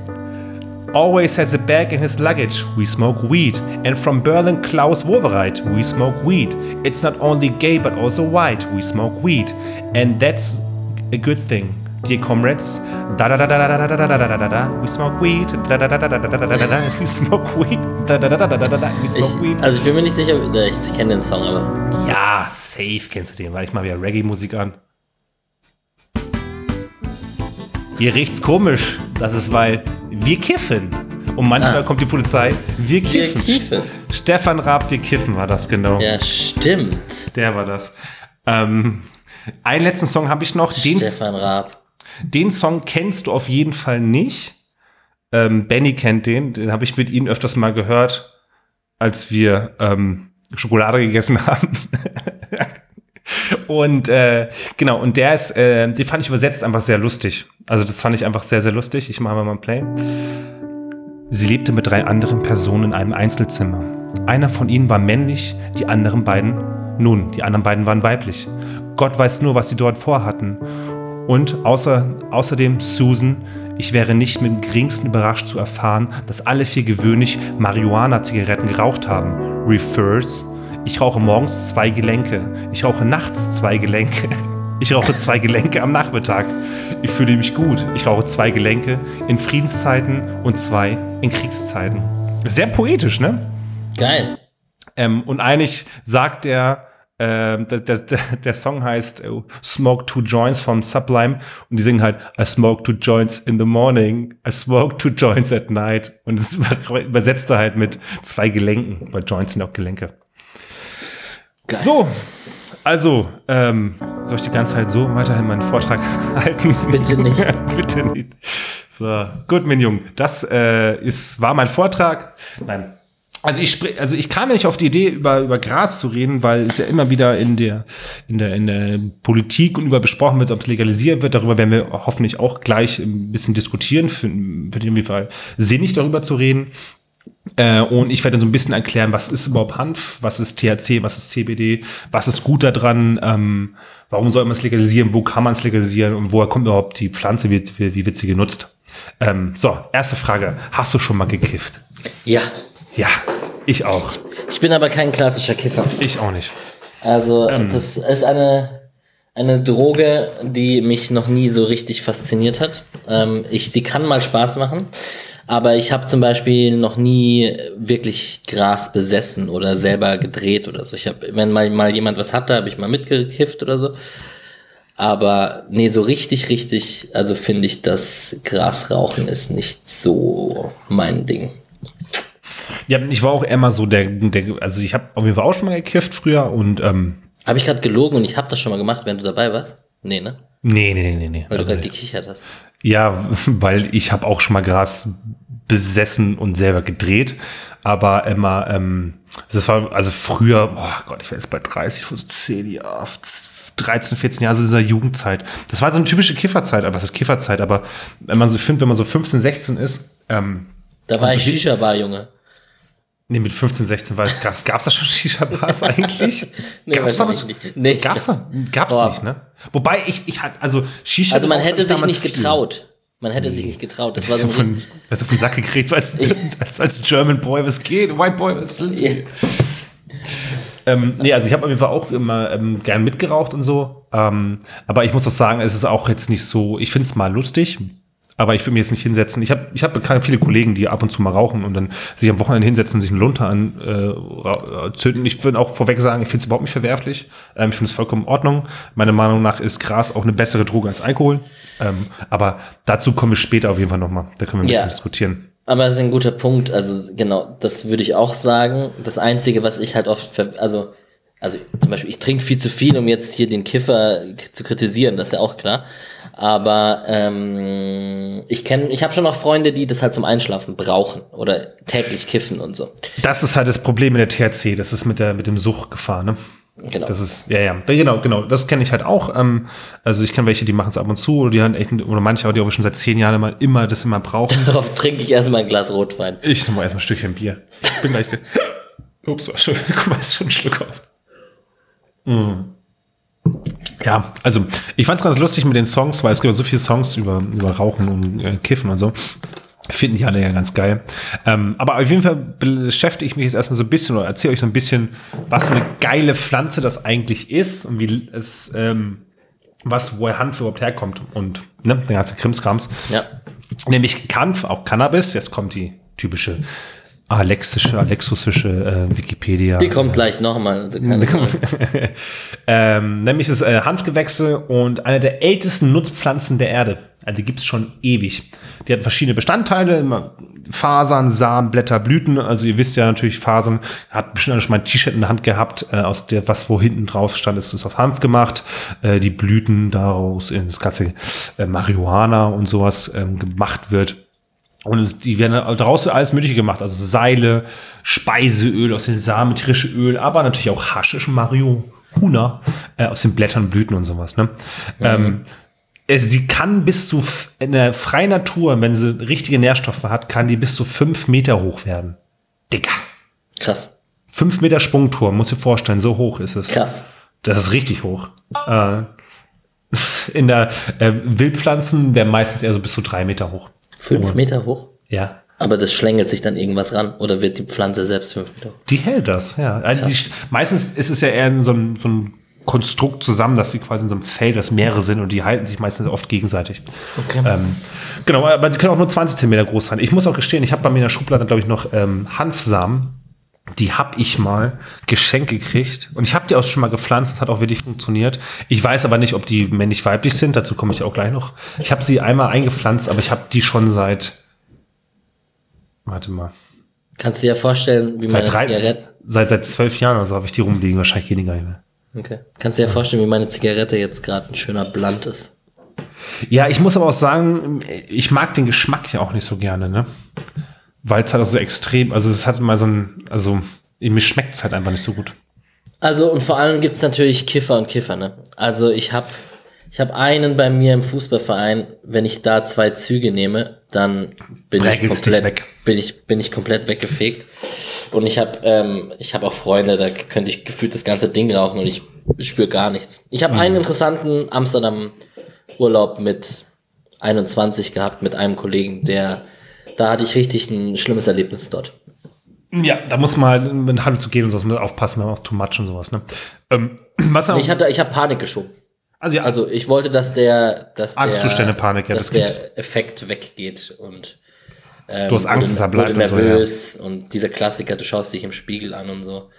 always has a bag in his luggage. We smoke weed. And from Berlin, Klaus Wowereit, we smoke weed. It's not only gay but also white. We smoke weed. And that's a good thing. Dear comrades, da da da da da da da da da da da da we smoke weed. Da da da da da da da da da we smoke weed. Da da da da da da da we smoke weed. also ich bin mir nicht sicher, äh, ich kenne den Song, aber Ja, safe kennst du den, weil ich mal wieder Reggae-Musik an. Hier riecht's komisch. Das ist, weil wir kiffen. Und manchmal Ah. kommt die Polizei. Wir kiffen. kiffen. Stefan Raab, wir kiffen war das genau. ja, stimmt. Der war das. Ähm, einen letzten Song habe ich noch. Den, Stefan Raab. Den Song kennst du auf jeden Fall nicht. Ähm, Benny kennt den. Den habe ich mit ihnen öfters mal gehört, als wir ähm, Schokolade gegessen haben. und äh, genau, und der ist, äh, den fand ich übersetzt einfach sehr lustig. Also das fand ich einfach sehr, sehr lustig. Ich mache mal ein Play. Sie lebte mit drei anderen Personen in einem Einzelzimmer. Einer von ihnen war männlich, die anderen beiden, nun, die anderen beiden waren weiblich. Gott weiß nur, was sie dort vorhatten. Und außer, außerdem Susan, ich wäre nicht mit dem geringsten überrascht zu erfahren, dass alle vier gewöhnlich Marihuana-Zigaretten geraucht haben. Refers, ich rauche morgens zwei Gelenke. Ich rauche nachts zwei Gelenke. Ich rauche zwei Gelenke am Nachmittag. Ich fühle mich gut. Ich rauche zwei Gelenke in Friedenszeiten und zwei in Kriegszeiten. Sehr poetisch, ne? Geil. Ähm, und eigentlich sagt er, ähm, der, der, der- Song heißt äh, Smoke Two Joints vom Sublime und die singen halt I smoke two joints in the morning, I smoke two joints at night und das übersetzt er halt mit zwei Gelenken, weil Joints sind auch Gelenke. Geil. So, also, ähm, soll ich die ganze Zeit so weiterhin meinen Vortrag halten? Bitte nicht. Bitte nicht. So, gut, mein Junge, das äh, ist, war mein Vortrag. Nein. Also ich, spre- also ich kam nicht auf die Idee, über, über Gras zu reden, weil es ja immer wieder in der, in der, in der Politik und über besprochen wird, ob es legalisiert wird. Darüber werden wir hoffentlich auch gleich ein bisschen diskutieren. Für, für den Fall sinnig darüber zu reden. Äh, und ich werde dann so ein bisschen erklären, was ist überhaupt Hanf, was ist THC, was ist CBD, was ist gut daran, ähm, warum soll man es legalisieren, wo kann man es legalisieren und woher kommt überhaupt die Pflanze, wie, wie, wie wird sie genutzt. Ähm, so, erste Frage. Hast du schon mal gekifft? Ja. Ja, ich auch. Ich bin aber kein klassischer Kiffer. Ich auch nicht. Also, Ähm. das ist eine, eine Droge, die mich noch nie so richtig fasziniert hat. Ähm, ich, sie kann mal Spaß machen, aber ich habe zum Beispiel noch nie wirklich Gras besessen oder selber gedreht oder so. Ich habe, wenn mal, mal jemand was hatte, habe ich mal mitgekifft oder so. Aber nee, so richtig, richtig, also finde ich, das Grasrauchen ist nicht so mein Ding. Ja, ich war auch immer so der, der also ich habe auf jeden Fall auch schon mal gekifft früher und ähm, Habe ich gerade gelogen und ich habe das schon mal gemacht, wenn du dabei warst? Nee, ne? nee, nee, nee, nee. Weil du Also, gerade gekichert hast. Ja, weil ich habe auch schon mal Gras besessen und selber gedreht, aber immer, ähm, das war also früher, boah Gott, ich war jetzt bei 30, vor so 10 Jahren, 13, 14 Jahre, so dieser Jugendzeit. Das war so eine typische Kifferzeit, aber was ist Kifferzeit? Aber wenn man so findet, wenn man so 15, 16 ist, ähm, Da war ich Shisha-Bar, Junge. Nee, mit 15, 16 war gab's, gab's da schon Shisha-Bars eigentlich? Nee, gab's da nicht. Nee, gab's da? Gab's Boah. nicht, ne? Wobei ich, ich hatte, also Shisha. Also man hätte ist sich nicht viel. getraut. Man hätte sich nicht getraut. Das war so von, auf den Sack gekriegt, so als, als, als German Boy, was geht? White Boy, was du? Ja. Ähm, nee, also ich habe auf jeden Fall auch immer ähm, gern mitgeraucht und so. Ähm, aber ich muss auch sagen, es ist auch jetzt nicht so, ich finde es mal lustig, aber ich will mir jetzt nicht hinsetzen. Ich habe ich hab bekannt viele Kollegen, die ab und zu mal rauchen und dann sich am Wochenende hinsetzen und sich einen Lunter an äh, zünden. Ich würde auch vorweg sagen, ich finde es überhaupt nicht verwerflich. Ähm, ich finde es vollkommen in Ordnung. Meiner Meinung nach ist Gras auch eine bessere Droge als Alkohol. Ähm, aber dazu kommen wir später auf jeden Fall nochmal. Da können wir ein Ja. bisschen diskutieren. Aber das ist ein guter Punkt. Also genau, das würde ich auch sagen. Das Einzige, was ich halt oft, also, also zum Beispiel, ich trinke viel zu viel, um jetzt hier den Kiffer zu kritisieren, das ist ja auch klar. Aber ähm, ich kenne, ich habe schon noch Freunde, die das halt zum Einschlafen brauchen oder täglich kiffen und so. Das ist halt das Problem mit der THC. Das ist mit der mit dem Suchtgefahr, ne? Genau. Das ist, ja, ja, genau, genau, das kenne ich halt auch. Ähm, also ich kenne welche, die machen es ab und zu, oder die haben echt, oder manche auch, die auch schon seit zehn Jahren immer, immer das immer brauchen. Darauf trinke ich erstmal ein Glas Rotwein. Ich nehme mal erstmal ein Stückchen Bier. Bin gleich. Ups, war schon, guck mal, ist schon ein Schluck auf. Mm. Ja, also ich fand es ganz lustig mit den Songs, weil es gibt so viele Songs über, über Rauchen und äh, Kiffen und so. Finden die alle ja ganz geil. Ähm, aber auf jeden Fall beschäftige ich mich jetzt erstmal so ein bisschen oder erzähle euch so ein bisschen, was für eine geile Pflanze das eigentlich ist und wie es, ähm, was, woher Hanf überhaupt herkommt und ne, der ganze Krimskrams. Ja. Nämlich Kampf, auch Cannabis. Jetzt kommt die typische alexische, alexusische äh, Wikipedia. Die kommt gleich nochmal. Also ähm, nämlich ist äh, Hanfgewächse und eine der ältesten Nutzpflanzen der Erde. Also die gibt's schon ewig. Die hat verschiedene Bestandteile, immer Fasern, Samen, Blätter, Blüten. Also ihr wisst ja natürlich, Fasern hat bestimmt schon mal ein T-Shirt in der Hand gehabt, äh, aus der, was wo hinten drauf stand, ist es aus Hanf gemacht. Äh, die Blüten daraus in das ganze äh, Marihuana und sowas ähm, gemacht wird. Und es, die werden daraus wird alles Mögliche gemacht. Also Seile, Speiseöl aus den Samen, tierische Öl, aber natürlich auch Haschisch, Marihuana äh, aus den Blättern, Blüten und sowas. Ne? Ähm, es, sie kann bis zu, in der freien Natur, wenn sie richtige Nährstoffe hat, kann die bis zu fünf Meter hoch werden. Dicker. Krass. Fünf Meter Sprungturm, muss dir vorstellen, so hoch ist es. Krass. Das ist richtig hoch. Äh, in der äh, Wildpflanzen werden meistens eher so bis zu drei Meter hoch. Fünf Meter hoch. Ja. Aber das schlängelt sich dann irgendwas ran oder wird die Pflanze selbst fünf Meter hoch? Die hält das, ja. Also die, meistens ist es ja eher so ein, so ein Konstrukt zusammen, dass sie quasi in so einem Feld, das mehrere sind und die halten sich meistens oft gegenseitig. Okay. Ähm, genau, aber die können auch nur 20 Zentimeter groß sein. Ich muss auch gestehen, ich habe bei mir in der Schublade, glaube ich, noch ähm, Hanfsamen. Die habe ich mal geschenkt gekriegt. Und ich habe die auch schon mal gepflanzt. Hat auch wirklich funktioniert. Ich weiß aber nicht, ob die männlich-weiblich sind. Dazu komme ich auch gleich noch. Ich habe sie einmal eingepflanzt, aber ich habe die schon seit. Warte mal. Kannst du dir vorstellen, wie meine Seit, drei, Zigarette. seit, seit zwölf Jahren oder so habe ich die rumliegen. Wahrscheinlich gehen die gar nicht mehr. Okay. Kannst du dir vorstellen, wie meine Zigarette jetzt gerade ein schöner Blunt ist? Ja, ich muss aber auch sagen, ich mag den Geschmack ja auch nicht so gerne, ne? Weil es halt auch so extrem, also es hat mal so ein, also mir schmeckt es halt einfach nicht so gut. Also und vor allem gibt's natürlich Kiffer und Kiffer, ne? Also ich habe ich hab einen bei mir im Fußballverein, wenn ich da zwei Züge nehme, dann bin ich Prägelst dich komplett weg. bin ich bin ich komplett weggefegt. Und ich habe ähm, ich habe auch Freunde, da könnte ich gefühlt das ganze Ding rauchen und ich spüre gar nichts. Ich habe einen interessanten Amsterdam Urlaub mit 21 gehabt mit einem Kollegen, der da hatte ich richtig ein schlimmes Erlebnis dort. Ja, da muss man halt mit Hallo zu gehen und sowas aufpassen, wenn man auch too much und sowas, ne? Ähm, was auch, Ich hatte ich habe Panik geschoben. also ja, Also ich wollte, dass der, dass Angstzustände, der, Panik, ja, dass das der gibt's. Effekt weggeht und ähm, Du hast Angst, dass er bleibt wurde und so, ja. nervös und dieser Klassiker, du schaust dich im Spiegel an und so.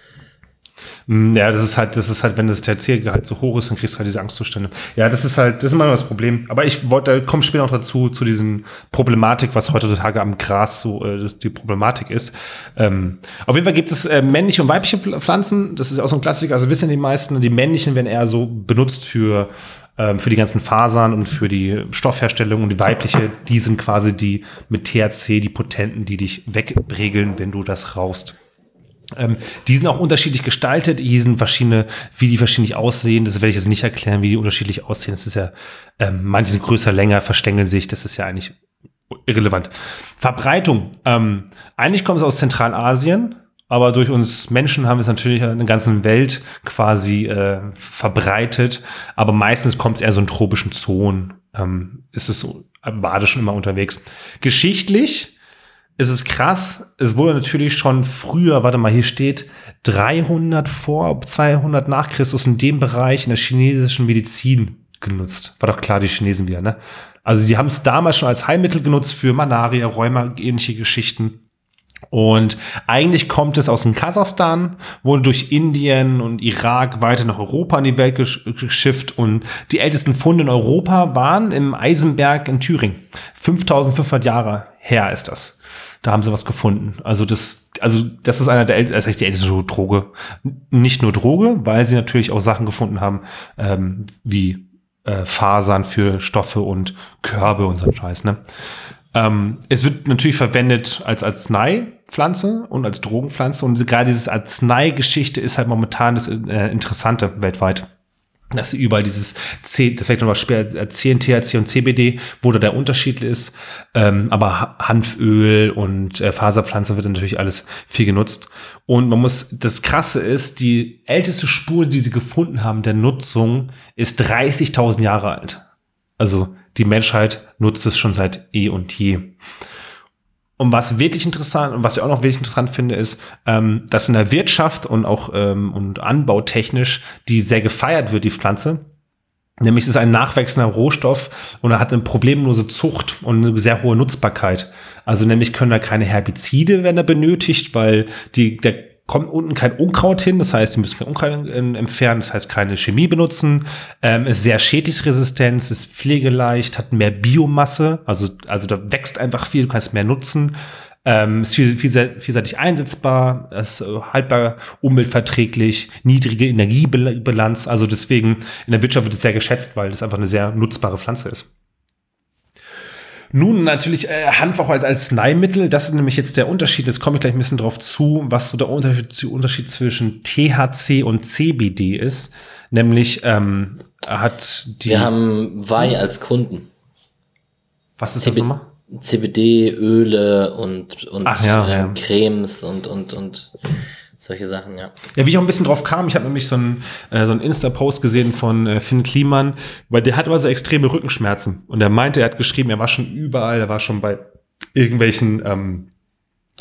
Mm, Ja, das ist halt, das ist halt, wenn das THC-Gehalt so hoch ist, dann kriegst du halt diese Angstzustände. Ja, das ist halt, das ist immer das Problem. Aber ich wollte, komme später noch dazu, zu diesen Problematik, was heutzutage am Gras so äh, die Problematik ist. Ähm, auf jeden Fall gibt es äh, männliche und weibliche Pflanzen. Das ist auch so ein Klassiker. Also wissen die meisten, die männlichen werden eher so benutzt für ähm, für die ganzen Fasern und für die Stoffherstellung und die weibliche, die sind quasi die mit THC, die Potenten, die dich wegregeln, wenn du das rauchst. Ähm, die sind auch unterschiedlich gestaltet. Hier sind verschiedene, wie die verschiedentlich aussehen. Das werde ich jetzt nicht erklären, wie die unterschiedlich aussehen. Das ist ja, ähm, manche sind größer, länger, verstängeln sich. Das ist ja eigentlich irrelevant. Verbreitung. Ähm, eigentlich kommt es aus Zentralasien, aber durch uns Menschen haben wir es natürlich in der ganzen Welt quasi äh, verbreitet. Aber meistens kommt es eher so in tropischen Zonen. Ähm, ist es so war das schon immer unterwegs. Geschichtlich ist es krass. Es wurde natürlich schon früher, warte mal, hier steht 300 vor, 200 nach Christus in dem Bereich in der chinesischen Medizin genutzt. War doch klar, die Chinesen wieder, ne? Also die haben es damals schon als Heilmittel genutzt für Malaria, Rheuma, ähnliche Geschichten. Und eigentlich kommt es aus dem Kasachstan, wurde durch Indien und Irak weiter nach Europa in die Welt geschifft und die ältesten Funde in Europa waren im Eisenberg in Thüringen. 5500 Jahre her ist das. Da haben sie was gefunden. Also das, also das ist einer der ist die älteste Droge. Nicht nur Droge, weil sie natürlich auch Sachen gefunden haben, ähm, wie äh, Fasern für Stoffe und Körbe und so ein Scheiß, ne? Ähm, es wird natürlich verwendet als Arzneipflanze und als Drogenpflanze und gerade dieses Arzneigeschichte ist halt momentan das äh, Interessante weltweit. Dass überall dieses C, vielleicht nochmal später CN, THC und CBD, wo da der Unterschied ist. Ähm, aber Hanföl und äh, Faserpflanze wird natürlich alles viel genutzt. Und man muss, das Krasse ist, die älteste Spur, die sie gefunden haben der Nutzung, ist 30.000 Jahre alt. Also die Menschheit nutzt es schon seit eh und je. Und was wirklich interessant und was ich auch noch wirklich interessant finde, ist, ähm, dass in der Wirtschaft und auch ähm, und anbautechnisch die sehr gefeiert wird, die Pflanze. Nämlich es ist ein nachwachsender Rohstoff und er hat eine problemlose Zucht und eine sehr hohe Nutzbarkeit. Also nämlich können da keine Herbizide, wenn er benötigt, weil die, der kommt unten kein Unkraut hin, das heißt, sie müssen kein Unkraut entfernen, das heißt keine Chemie benutzen, ähm, ist sehr schädlingsresistent, ist pflegeleicht, hat mehr Biomasse, also, also da wächst einfach viel, du kannst mehr nutzen, ähm, ist viel, viel, vielseitig einsetzbar, ist äh, haltbar umweltverträglich, niedrige Energiebilanz, also deswegen in der Wirtschaft wird es sehr geschätzt, weil es einfach eine sehr nutzbare Pflanze ist. Nun natürlich äh, Hanf auch als, als Neimittel. Das ist nämlich jetzt der Unterschied. Jetzt komme ich gleich ein bisschen drauf zu, was so der Unterschied, Unterschied zwischen THC und CBD ist. Nämlich ähm, hat die. Wir haben Wei als Kunden. Was ist CB das nochmal? CBD-Öle und, und Ach, ja, äh, ja. Cremes und, und, und solche Sachen, ja. Ja, wie ich auch ein bisschen drauf kam, ich habe nämlich so einen, äh, so einen Insta-Post gesehen von äh, Finn Kliman, weil der hat immer so extreme Rückenschmerzen. Und er meinte, er hat geschrieben, er war schon überall, er war schon bei irgendwelchen ähm,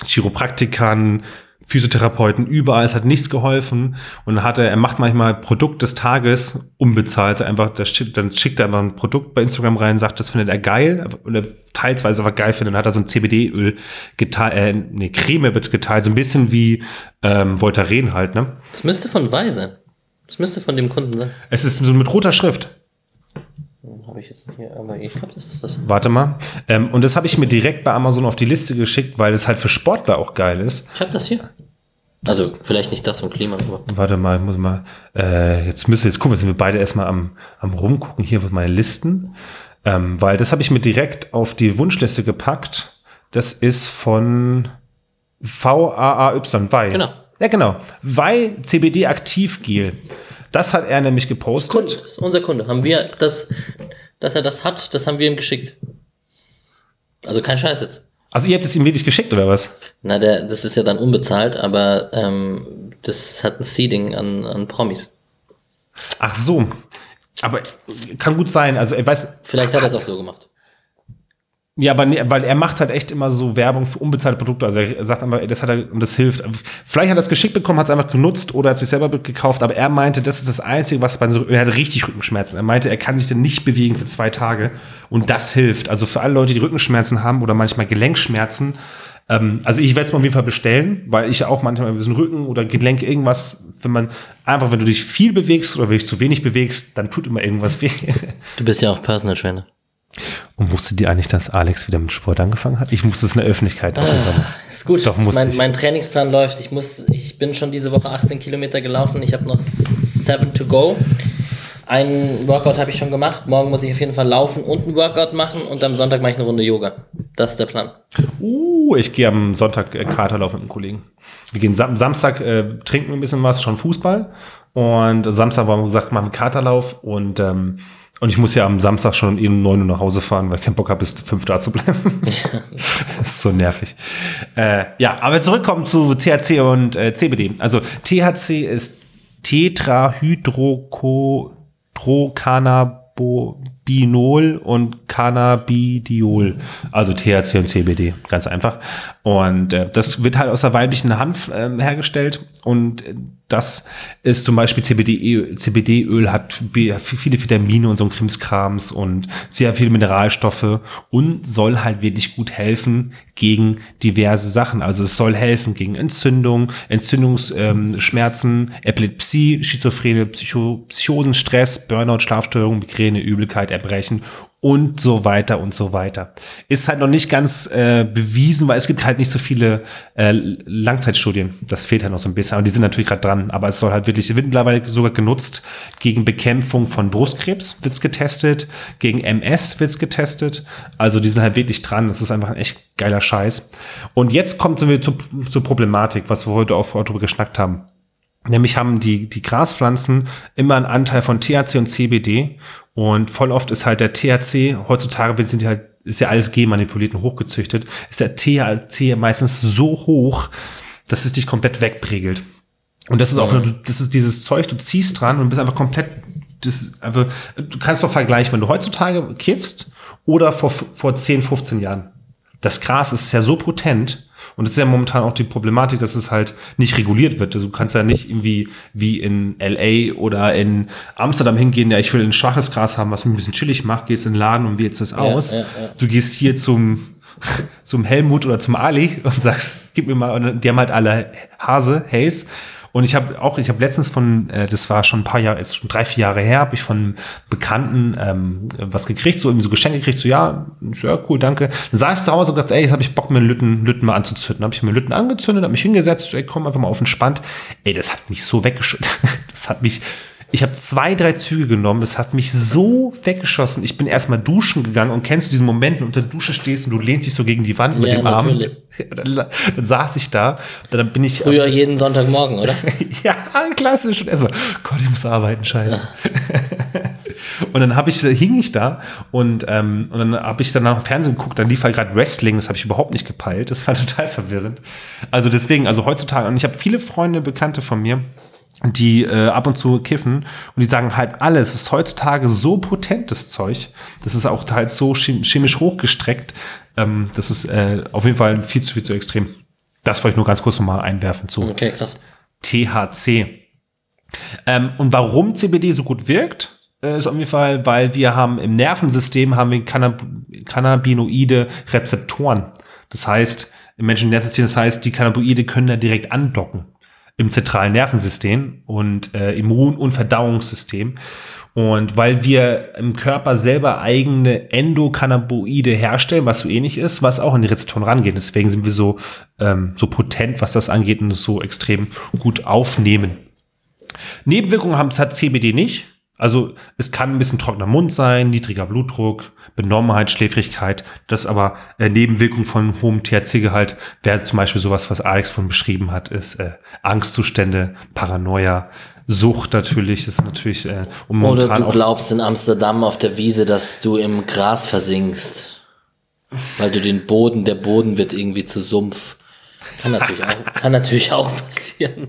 Chiropraktikern, Physiotherapeuten, überall, es hat nichts geholfen. Und dann hat er, er macht manchmal Produkt des Tages unbezahlt. Einfach, dann schickt er einfach ein Produkt bei Instagram rein, sagt, das findet er geil. Und er teilsweise einfach geil findet. Dann hat er so ein CBD-Öl geteilt, äh, eine Creme wird geteilt, so ein bisschen wie ähm, Voltaren halt, ne? Das müsste von Wei sein. Das müsste von dem Kunden sein. Es ist so mit roter Schrift. Habe ich jetzt hier, aber ich glaube, das ist das. Warte mal. Ähm, und das habe ich mir direkt bei Amazon auf die Liste geschickt, weil es halt für Sportler auch geil ist. Ich habe das hier. Also vielleicht nicht das von Klima, aber. Warte mal, ich muss mal. Äh, jetzt müssen jetzt gucken, jetzt sind wir beide erstmal am, am rumgucken hier auf meine Listen. Ähm, weil das habe ich mir direkt auf die Wunschliste gepackt. Das ist von V-A-A-Y, Wei. Genau. Ja, genau. Wei CBD Aktivgel. Das hat er nämlich gepostet. Kunde, das ist unser Kunde. Haben wir das, dass er das hat, das haben wir ihm geschickt. Also kein Scheiß jetzt. Also ihr habt es ihm wirklich geschickt, oder was? Na, der, das ist ja dann unbezahlt, aber ähm, das hat ein Seeding an, an Promis. Ach so. Aber kann gut sein. Also er weiß. Vielleicht hat er es auch so gemacht. Ja, aber nee, weil er macht halt echt immer so Werbung für unbezahlte Produkte. Also er sagt einfach, das hat er und das hilft. Vielleicht hat er es geschickt bekommen, hat es einfach genutzt oder hat sich selber gekauft, aber er meinte, das ist das Einzige, was bei so, er hat richtig Rückenschmerzen. Er meinte, er kann sich dann nicht bewegen für zwei Tage und das hilft. Also für alle Leute, die Rückenschmerzen haben oder manchmal Gelenkschmerzen, ähm, also ich werde es mal auf jeden Fall bestellen, weil ich ja auch manchmal ein bisschen Rücken oder Gelenk irgendwas, wenn man einfach, wenn du dich viel bewegst oder wenn du dich zu wenig bewegst, dann tut immer irgendwas weh. Du bist ja auch Personal Trainer. Und wusstet ihr eigentlich, dass Alex wieder mit Sport angefangen hat? Ich muss es in der Öffentlichkeit ah, Ist gut. Doch, muss mein, ich. mein Trainingsplan läuft. Ich muss, ich bin schon diese Woche 18 Kilometer gelaufen. Ich habe noch 7 to go. Ein Workout habe ich schon gemacht. Morgen muss ich auf jeden Fall laufen und ein Workout machen und am Sonntag mache ich eine Runde Yoga. Das ist der Plan. Uh, ich gehe am Sonntag äh, Katerlauf mit einem Kollegen. Wir gehen Sam Samstag, äh, trinken ein bisschen was, schon Fußball. Und Samstag haben wir gesagt, machen wir Katerlauf und ähm, und ich muss ja am Samstag schon eben 9 Uhr nach Hause fahren, weil ich keinen Bock habe, bis 5 da zu bleiben. das ist so nervig. Äh, ja, aber zurückkommen zu THC und äh, CBD. Also THC ist Tetrahydrocannabo Binol und Cannabidiol, also THC und CBD, ganz einfach. Und äh, das wird halt aus der weiblichen Hanf äh, hergestellt und das ist zum Beispiel CBD-Öl CBD hat viele Vitamine und so ein Krimskrams und sehr viele Mineralstoffe und soll halt wirklich gut helfen gegen diverse Sachen. Also es soll helfen gegen Entzündung, Entzündungsschmerzen, ähm, Epilepsie, Schizophrene, Psycho Psychosen, Stress, Burnout, Schlafstörung, Migräne, Übelkeit, Erbrechen und so weiter und so weiter. Ist halt noch nicht ganz äh, bewiesen, weil es gibt halt nicht so viele äh, Langzeitstudien. Das fehlt halt noch so ein bisschen. Aber die sind natürlich gerade dran. Aber es soll halt wirklich, es wird mittlerweile sogar genutzt gegen Bekämpfung von Brustkrebs wird's getestet, gegen MS wird's getestet. Also die sind halt wirklich dran. Das ist einfach ein echt geiler Scheiß. Und jetzt kommt wir zur, zur Problematik, was wir heute auch darüber geschnackt haben. Nämlich haben die, die Graspflanzen immer einen Anteil von THC und CBD und voll oft ist halt der THC, heutzutage sind die halt, ist ja alles genmanipuliert und hochgezüchtet, ist der THC meistens so hoch, dass es dich komplett wegprägelt. Und das ist auch, das ist dieses Zeug, du ziehst dran und bist einfach komplett, das einfach, du kannst doch vergleichen, wenn du heutzutage kiffst oder vor, vor 10, 15 Jahren. Das Gras ist ja so potent, und das ist ja momentan auch die Problematik, dass es halt nicht reguliert wird. Also du kannst ja nicht irgendwie wie in LA oder in Amsterdam hingehen, ja, ich will ein schwaches Gras haben, was mich ein bisschen chillig macht, gehst in den Laden und wählst das aus. Ja, ja, ja. Du gehst hier zum zum Helmut oder zum Ali und sagst, gib mir mal, die haben halt alle Hase, Haze und ich habe auch, ich habe letztens von, äh, das war schon ein paar Jahre, ist schon drei, vier Jahre her, habe ich von Bekannten ähm, was gekriegt, so irgendwie so Geschenke gekriegt, so ja, ja, cool, danke. Dann sah ich zu Hause und dachte, ey, jetzt habe ich Bock, mir Lütten, Lütten mal anzuzünden. Habe ich mir Lütten angezündet, habe mich hingesetzt, ey, komm einfach mal auf entspannt. Ey, das hat mich so weggeschüttet. Das hat mich, ich habe zwei, drei Züge genommen. Das hat mich so weggeschossen. Ich bin erstmal duschen gegangen und kennst du diesen Moment, wenn du unter der Dusche stehst und du lehnst dich so gegen die Wand mit ja, dem Arm? Dann, dann, saß ich da. Dann bin ich. Früher jeden Sonntagmorgen, oder? ja, klassisch. Und erstmal, Gott, ich muss arbeiten, scheiße. Ja. und dann habe ich, hing ich da und, ähm, und dann habe ich danach Fernsehen geguckt, dann lief halt gerade Wrestling, das habe ich überhaupt nicht gepeilt. Das war total verwirrend. Also deswegen, also heutzutage, und ich habe viele Freunde, Bekannte von mir, die äh, ab und zu kiffen und die sagen halt alles ist heutzutage so potentes Zeug, das ist auch teils so chemisch hochgestreckt, ähm, das ist äh, auf jeden Fall viel zu viel zu extrem. Das wollte ich nur ganz kurz nochmal einwerfen zu okay, krass. THC. Ähm, und warum CBD so gut wirkt, äh, ist auf jeden Fall, weil wir haben im Nervensystem haben wir Cannab Cannabinoide Rezeptoren. Das heißt, im menschlichen Nervensystem, das heißt, die Cannabinoide können da direkt andocken im zentralen Nervensystem und äh, Immun- und Verdauungssystem. Und weil wir im Körper selber eigene Endokannabinoide herstellen, was so ähnlich ist, was auch an die Rezeptoren rangeht. Deswegen sind wir so, ähm, so potent, was das angeht und so extrem gut aufnehmen. Nebenwirkungen haben CBD nicht. Also es kann ein bisschen trockener Mund sein, niedriger Blutdruck, Benommenheit, Schläfrigkeit. Das aber äh, Nebenwirkung von hohem THC-Gehalt wäre zum Beispiel sowas, was Alex von beschrieben hat, ist äh, Angstzustände, Paranoia, Sucht natürlich, ist natürlich äh, um Oder du glaubst in Amsterdam auf der Wiese, dass du im Gras versinkst. Weil du den Boden, der Boden wird irgendwie zu Sumpf. Kann natürlich auch, kann natürlich auch passieren.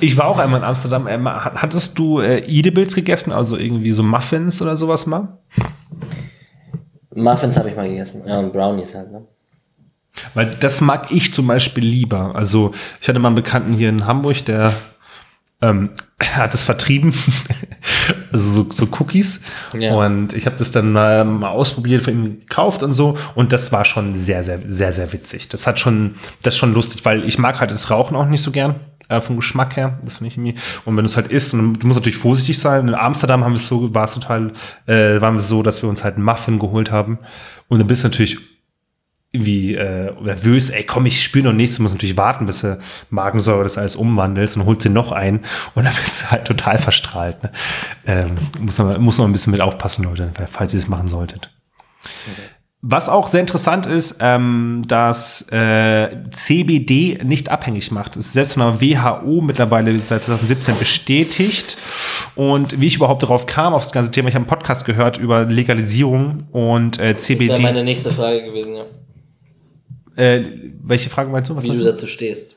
Ich war auch einmal in Amsterdam. Hattest du äh, Edibles gegessen, also irgendwie so Muffins oder sowas mal? Muffins habe ich mal gegessen. Ja, und Brownies halt, ne? Weil das mag ich zum Beispiel lieber. Also ich hatte mal einen Bekannten hier in Hamburg, der ähm, hat es vertrieben, also so, so Cookies. Ja. Und ich habe das dann mal, mal ausprobiert, von ihm gekauft und so. Und das war schon sehr, sehr, sehr, sehr witzig. Das hat schon, das ist schon lustig, weil ich mag halt das Rauchen auch nicht so gern. Äh, vom Geschmack her, das finde ich irgendwie. Und wenn du es halt isst, und du musst natürlich vorsichtig sein. In Amsterdam haben wir es so, war es total, äh, waren wir so, dass wir uns halt einen Muffin geholt haben. Und dann bist du natürlich irgendwie äh, nervös, ey, komm, ich spüre noch nichts, du musst natürlich warten, bis du Magensäure das alles umwandelst und holst dir noch ein und dann bist du halt total verstrahlt. Ne? Ähm, muss, man, muss man ein bisschen mit aufpassen, Leute, falls ihr es machen solltet. Okay. Was auch sehr interessant ist, ähm, dass äh, CBD nicht abhängig macht. Es ist selbst von der WHO mittlerweile seit 2017 bestätigt. Und wie ich überhaupt darauf kam, auf das ganze Thema, ich habe einen Podcast gehört über Legalisierung und äh, CBD. Das wäre meine nächste Frage gewesen, ja. Äh, welche Frage meinst du? Was Wie du, du dazu stehst.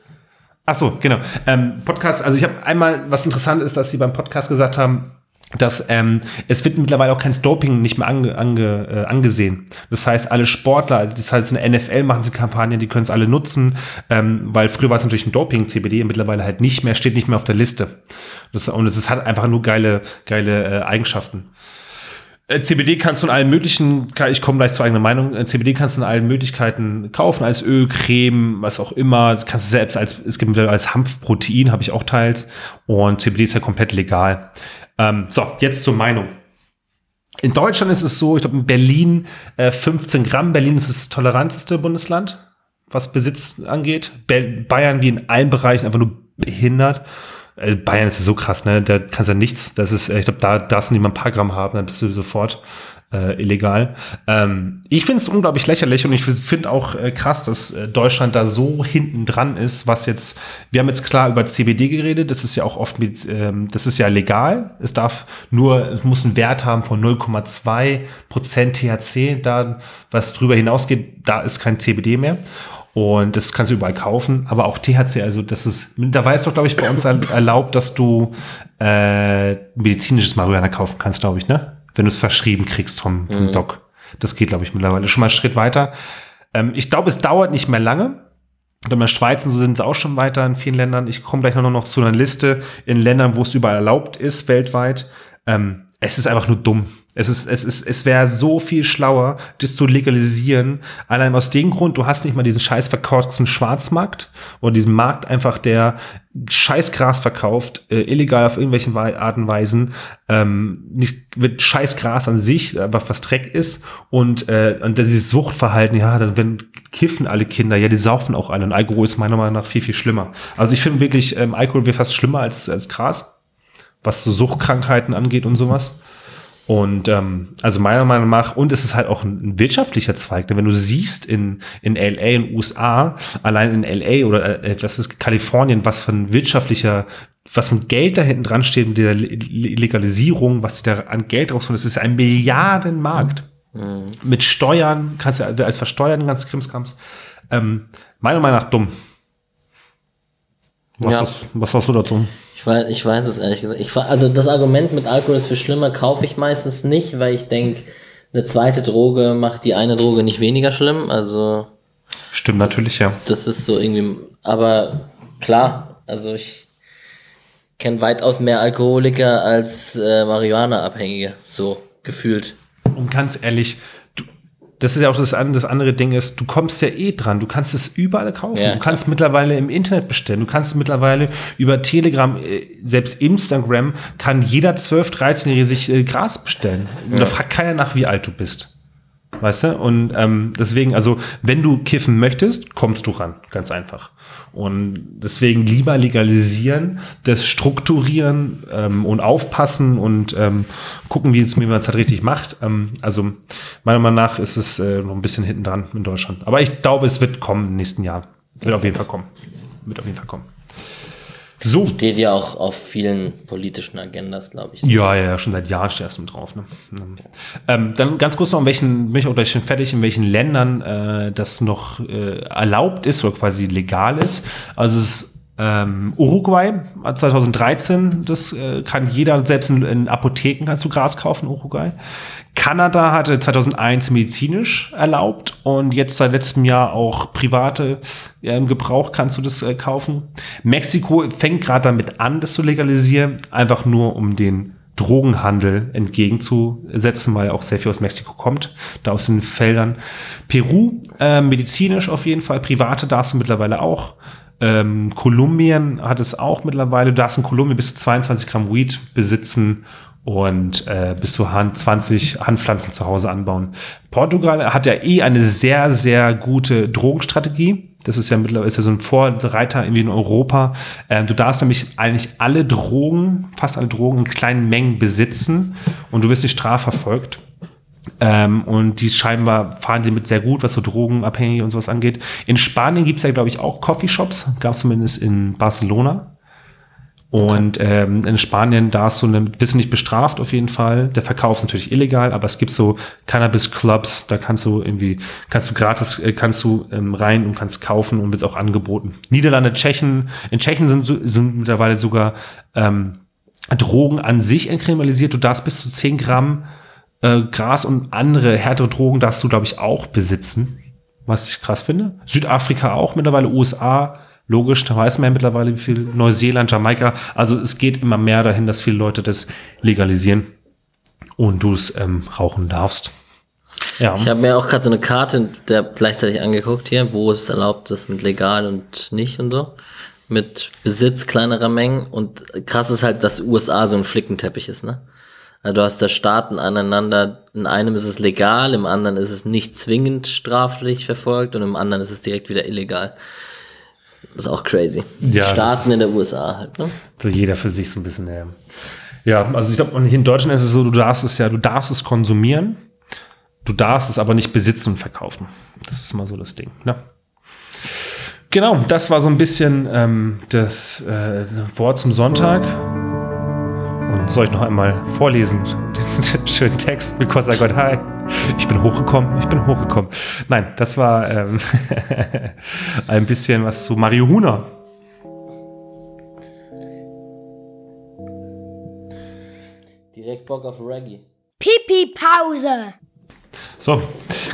Ach so, genau. Ähm, Podcast, also ich habe einmal, was interessant ist, dass sie beim Podcast gesagt haben, dass ähm, es wird mittlerweile auch kein Doping nicht mehr ange, ange, äh, angesehen. Das heißt, alle Sportler, also das heißt, in der NFL machen sie Kampagnen, die können es alle nutzen, ähm, weil früher war es natürlich ein Doping, CBD, mittlerweile halt nicht mehr, steht nicht mehr auf der Liste. Das, und es hat einfach nur geile, geile äh, Eigenschaften. Äh, CBD kannst du in allen möglichen, ich komme gleich zur eigenen Meinung, äh, CBD kannst du in allen Möglichkeiten kaufen, als Öl, Creme, was auch immer. Kannst du selbst als, es gibt als Hanfprotein, habe ich auch teils. Und CBD ist ja komplett legal. Ähm, so, jetzt zur Meinung. In Deutschland ist es so, ich glaube in Berlin äh, 15 Gramm. Berlin ist das toleranteste Bundesland, was Besitz angeht. Be Bayern wie in allen Bereichen einfach nur behindert. Äh, Bayern ist ja so krass, ne? Da kannst du ja nichts. Das ist, äh, ich glaube, da darfst du nicht mal ein paar Gramm haben, dann bist du sofort äh, illegal. Ähm, ich finde es unglaublich lächerlich und ich finde auch äh, krass, dass äh, Deutschland da so hinten dran ist, was jetzt, wir haben jetzt klar über CBD geredet, das ist ja auch oft mit, ähm, das ist ja legal. Es darf nur, es muss einen Wert haben von 0,2 Prozent THC, da, was drüber hinausgeht, da ist kein CBD mehr. Und das kannst du überall kaufen, aber auch THC, also das ist, da war es doch, glaube ich, bei uns erlaubt, dass du äh, medizinisches Marihuana kaufen kannst, glaube ich, ne? wenn du es verschrieben kriegst vom, vom mhm. Doc. Das geht, glaube ich, mittlerweile schon mal einen Schritt weiter. Ähm, ich glaube, es dauert nicht mehr lange. In der Schweiz und so sind es auch schon weiter in vielen Ländern. Ich komme gleich noch, noch zu einer Liste in Ländern, wo es überall erlaubt ist, weltweit. Ähm, es ist einfach nur dumm. Es ist, es ist, es wäre so viel schlauer, das zu legalisieren. Allein aus dem Grund, du hast nicht mal diesen scheiß verkauften Schwarzmarkt oder diesen Markt einfach, der Scheißgras verkauft, äh, illegal auf irgendwelchen Arten und Weisen, ähm, nicht, wird Scheißgras an sich, aber was Dreck ist und, äh, und dieses Suchtverhalten, ja, dann wenn kiffen alle Kinder, ja, die saufen auch alle und Alkohol ist meiner Meinung nach viel, viel schlimmer. Also ich finde wirklich, ähm, Alkohol wäre fast schlimmer als, als Gras, was so Suchtkrankheiten angeht und sowas. Und ähm, also meiner Meinung nach, und es ist halt auch ein, wirtschaftlicher Zweig, denn wenn du siehst in, in LA, in USA, allein in LA oder äh, was ist Kalifornien, was für ein wirtschaftlicher, was für ein Geld da hinten dran steht mit der Legalisierung, was da an Geld rauskommt, das ist ein Milliardenmarkt. Mhm. Mit Steuern, kannst du als versteuern, ganz Krimskrams. Ähm, meiner Meinung nach dumm. Was, ja. hast, was hast du dazu? Ich weiß, ich weiß es ehrlich gesagt. Ich, also das Argument mit Alkohol ist für schlimmer kaufe ich meistens nicht, weil ich denke, eine zweite Droge macht die eine Droge nicht weniger schlimm. Also stimmt natürlich ja. Das ist so irgendwie, aber klar, also ich kenne weitaus mehr Alkoholiker als äh, Marihuana-Abhängige, so gefühlt. Und ganz ehrlich, das ist ja auch das, das andere Ding ist, du kommst ja eh dran. Du kannst es überall kaufen. Ja, du kannst klar. mittlerweile im Internet bestellen. Du kannst mittlerweile über Telegram, äh, selbst Instagram, kann jeder 12-, 13-Jährige sich äh, Gras bestellen. Und da fragt keiner nach, wie alt du bist. Weißt du? Und ähm, deswegen, also, wenn du kiffen möchtest, kommst du ran. Ganz einfach. Und deswegen lieber legalisieren, das strukturieren ähm, und aufpassen und ähm, gucken, wie, man es halt richtig macht. Ähm, also meiner Meinung nach ist es äh, noch ein bisschen hinten dran in Deutschland. Aber ich glaube, es wird kommen im nächsten Jahr. Wird auf jeden Fall kommen. Wird auf jeden Fall kommen. So. Steht ja auch auf vielen politischen Agendas, glaube ich. Ja, ja, schon seit Jahren stehst du drauf. Ne? Ähm, dann ganz kurz noch, in welchen, bin ich auch gleich schon fertig, in welchen Ländern äh, das noch äh, erlaubt ist oder quasi legal ist. Also es ist ähm, Uruguay 2013, das äh, kann jeder, selbst in, in, Apotheken kannst du Gras kaufen, Uruguay. Kanada hatte 2001 medizinisch erlaubt und jetzt seit letztem Jahr auch private äh, im Gebrauch kannst du das äh, kaufen. Mexiko fängt gerade damit an, das zu legalisieren, einfach nur um den Drogenhandel entgegenzusetzen, weil auch sehr viel aus Mexiko kommt, da aus den Feldern. Peru, äh, medizinisch auf jeden Fall, private darfst du mittlerweile auch. Ähm, Kolumbien hat es auch mittlerweile. Du darfst in Kolumbien bis zu 22 Gramm Weed besitzen und äh, bis zu Hand 20 Handpflanzen zu Hause anbauen. Portugal hat ja eh eine sehr, sehr gute Drogenstrategie. Das ist ja mittlerweile ist ja so ein Vorreiter irgendwie in Europa. Ähm, du darfst nämlich eigentlich alle Drogen, fast alle Drogen in kleinen Mengen besitzen und du wirst nicht strafverfolgt. Ähm, und die scheinbar fahren die mit sehr gut, was so Drogenabhängige und sowas angeht. In Spanien gibt es ja, glaube ich, auch Coffeeshops. Gab es zumindest in Barcelona. Und okay. ähm, in Spanien, da hast du eine, bist du nicht bestraft auf jeden Fall. Der Verkauf ist natürlich illegal, aber es gibt so Cannabis-Clubs, da kannst du irgendwie, kannst du gratis, äh, kannst du ähm, rein und kannst kaufen und wird auch angeboten. Niederlande, Tschechen, in Tschechen sind, sind mittlerweile sogar ähm, Drogen an sich entkriminalisiert. Du darfst bis zu 10 Gramm äh, Gras und andere härtere Drogen darfst du, glaube ich, auch besitzen. Was ich krass finde. Südafrika auch mittlerweile, USA, logisch, da weiß man ja mittlerweile, wie viel Neuseeland, Jamaika. Also es geht immer mehr dahin, dass viele Leute das legalisieren und du es ähm, rauchen darfst. Ja. Ich habe mir auch gerade so eine Karte der gleichzeitig angeguckt hier, wo es erlaubt ist mit legal und nicht und so. Mit Besitz kleinerer Mengen. Und krass ist halt, dass USA so ein Flickenteppich ist, ne? Also du hast da Staaten aneinander, in einem ist es legal, im anderen ist es nicht zwingend straflich verfolgt und im anderen ist es direkt wieder illegal. Das ist auch crazy. Ja, Staaten in der USA halt, ne? So jeder für sich so ein bisschen, ja. Ja, also ich glaube, und hier in Deutschland ist es so, du darfst es ja, du darfst es konsumieren, du darfst es aber nicht besitzen und verkaufen. Das ist mal so das Ding, ne? Genau, das war so ein bisschen ähm, das äh, Wort zum Sonntag. Und soll ich noch einmal vorlesen? Den schönen Text, because I got high. Ich bin hochgekommen, ich bin hochgekommen. Nein, das war ähm, ein bisschen was zu Mario Huner. Direkt Bock auf Reggae. Pipi Pause. So,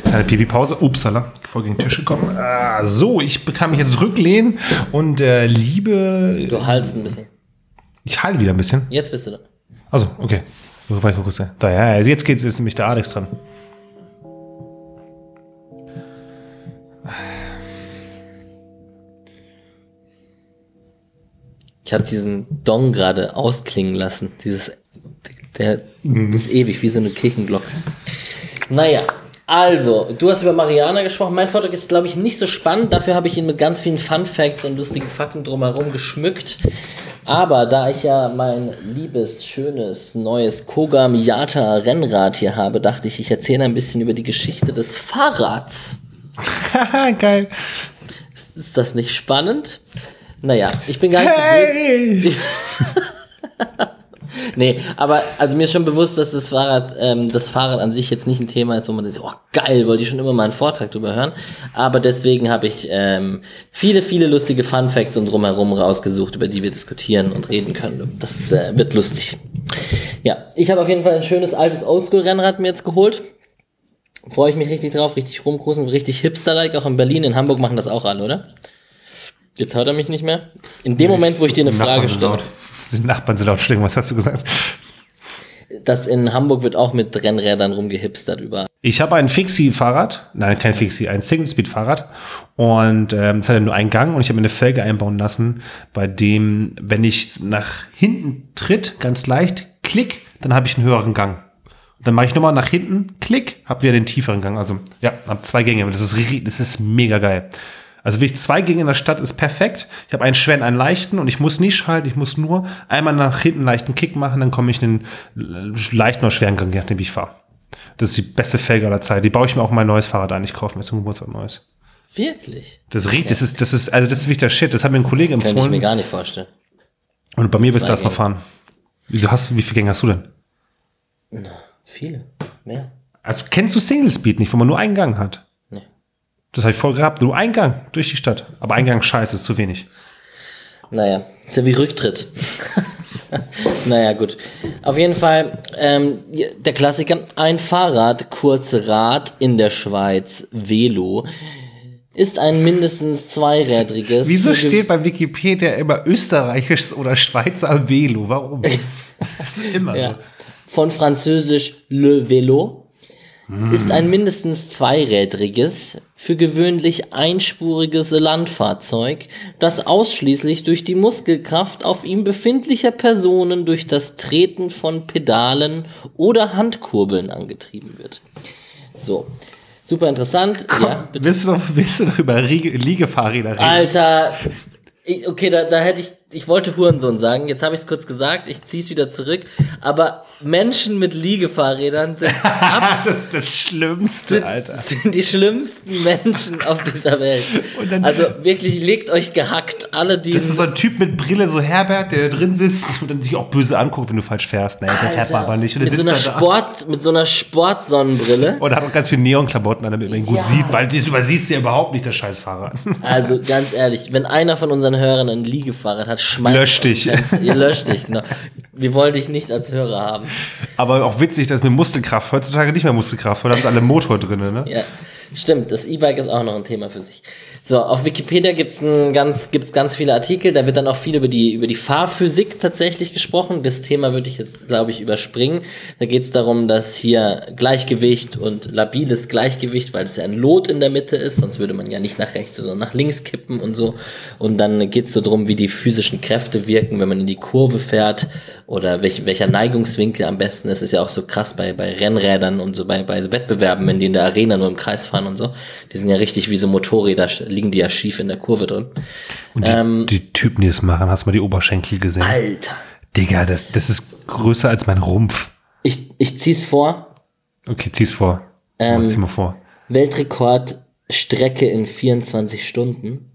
kleine Pipi-Pause. Upsala, vor gegen den Tisch gekommen. Ah, so, ich kann mich jetzt rücklehnen und äh, liebe. Du haltst ein bisschen. Ich halte wieder ein bisschen. Jetzt bist du da. Also, okay. Da, ja, also jetzt geht jetzt nämlich der Alex dran. Ich habe diesen Dong gerade ausklingen lassen. Dieses, der, der ist ewig, wie so eine Kirchenglocke. Naja, also, du hast über Mariana gesprochen. Mein Vortrag ist, glaube ich, nicht so spannend. Dafür habe ich ihn mit ganz vielen Fun Facts und lustigen Fakten drumherum geschmückt. Aber da ich ja mein liebes, schönes, neues Koga Miata Rennrad hier habe, dachte ich, ich erzähle ein bisschen über die Geschichte des Fahrrads. Geil. Ist, ist das nicht spannend? Naja, ich bin gar nicht Hey! so. Nee, aber also mir ist schon bewusst, dass das Fahrrad, ähm, das Fahrrad an sich jetzt nicht ein Thema ist, wo man sagt, oh geil, wollte ich schon immer mal einen Vortrag drüber hören. Aber deswegen habe ich ähm, viele, viele lustige Fun Facts und drumherum rausgesucht, über die wir diskutieren und reden können. Das äh, wird lustig. Ja, ich habe auf jeden Fall ein schönes altes Oldschool-Rennrad mir jetzt geholt. Freue ich mich richtig drauf, richtig rumcruisen, richtig hipster-like. Auch in Berlin, in Hamburg machen das auch alle, oder? Jetzt hört er mich nicht mehr. In dem Moment, wo ich dir eine Frage stelle. Die Nachbarn sind laut stehen. Was hast du gesagt? dass in Hamburg wird auch mit Rennrädern rumgehipstert über. Ich habe ein Fixie-Fahrrad, nein, kein Fixie, ein Single-Speed-Fahrrad und ähm, es hat ja nur einen Gang und ich habe mir eine Felge einbauen lassen, bei dem, wenn ich nach hinten tritt, ganz leicht, klick, dann habe ich einen höheren Gang. Und dann mache ich nochmal nach hinten, klick, habe wieder den tieferen Gang. Also ja, habe zwei Gänge. Das ist, das ist mega geil. Also wirklich zwei Gänge in der Stadt ist perfekt. Ich habe einen schweren, einen leichten und ich muss nicht schalten, ich muss nur einmal nach hinten einen leichten Kick machen, dann komme ich in den leichten oder schweren Gang, je nachdem wie ich fahre. Das ist die beste Felge aller Zeit. Die baue ich mir auch mein neues Fahrrad ein. Ich kaufe mir zum Geburtstag neues. Wirklich? Das riecht, das ist, das ist, also das ist wirklich der Shit. Das hat mir ein Kollege Könnte ich mir empfohlen. gar nicht vorstellen. Und bei mir wirst du erstmal fahren. Wieso hast du, wie viele Gänge hast du denn? Viele. Mehr. Also kennst du Single Speed nicht, wo man nur einen Gang hat? Das habe ich voll gehabt. Nur ein Gang durch die Stadt. Aber ein Gang scheiße, ist zu wenig. Naja, ist ja wie Rücktritt. naja, gut. Auf jeden Fall, ähm, der Klassiker, ein Fahrrad, kurze Rad in der Schweiz, Velo, ist ein mindestens zweirädriges. Wieso steht bei Wikipedia immer österreichisch oder Schweizer Velo? Warum? Das ist immer Ja. Von französisch Le Vélo ist ein mindestens zweirädriges, für gewöhnlich einspuriges Landfahrzeug, das ausschließlich durch die Muskelkraft auf ihm befindlicher Personen durch das Treten von Pedalen oder Handkurbeln angetrieben wird. So. Super interessant. Ja, so. Willst du, noch, willst du noch über Riege, Liegefahrräder reden? Alter, ich, okay, da, da hätte ich, ich wollte Hurensohn sagen, jetzt habe ich es kurz gesagt, ich ziehe es wieder zurück, aber Menschen mit Liegefahrrädern sind, ab, das ist das Schlimmste, sind, Alter. sind die schlimmsten Menschen auf dieser Welt. also wirklich, legt euch gehackt, alle die... Das ist so ein Typ mit Brille, so Herbert, der da drin sitzt und dann dich auch böse anguckt, wenn du falsch fährst. Nee, der fährt man aber nicht. Mit, so einer. Sport, mit so einer Sportsonnenbrille. Und hat auch ganz viele Neonklamotten an, damit man ihn gut Ja. sieht, weil das übersiehst du ja überhaupt nicht, der Scheißfahrer. Also ganz ehrlich, wenn einer von unseren Hörern ein Liegefahrrad hat, schmeißt Lösch dich. Ihr löscht dich, genau. Wir wollen dich nicht als Hörer haben. Aber auch witzig, dass mit Muskelkraft heutzutage nicht mehr Muskelkraft, weil da haben sie alle Motor drin, ne? Ja, stimmt. Das E-Bike ist auch noch ein Thema für sich. So, auf Wikipedia gibt's ein ganz, gibt's ganz viele Artikel. Da wird dann auch viel über die, über die Fahrphysik tatsächlich gesprochen. Das Thema würde ich jetzt, glaube ich, überspringen. Da geht's darum, dass hier Gleichgewicht und labiles Gleichgewicht, weil es ja ein Lot in der Mitte ist, sonst würde man ja nicht nach rechts, sondern nach links kippen und so. Und dann geht's so drum, wie die physischen Kräfte wirken, wenn man in die Kurve fährt oder welch, welcher Neigungswinkel am besten ist. Ist ja auch so krass bei, bei Rennrädern und so bei, bei Wettbewerben, wenn die in der Arena nur im Kreis fahren und so. Die sind ja richtig wie so Motorräder, liegen die ja schief in der Kurve drin. Und die, Ähm, die Typen, die es machen, hast du mal die Oberschenkel gesehen? Alter. Digga, das, das ist größer als mein Rumpf. Ich, ich zieh's vor. Okay, zieh's vor. Ähm, Zieh mal vor. Weltrekordstrecke in 24 Stunden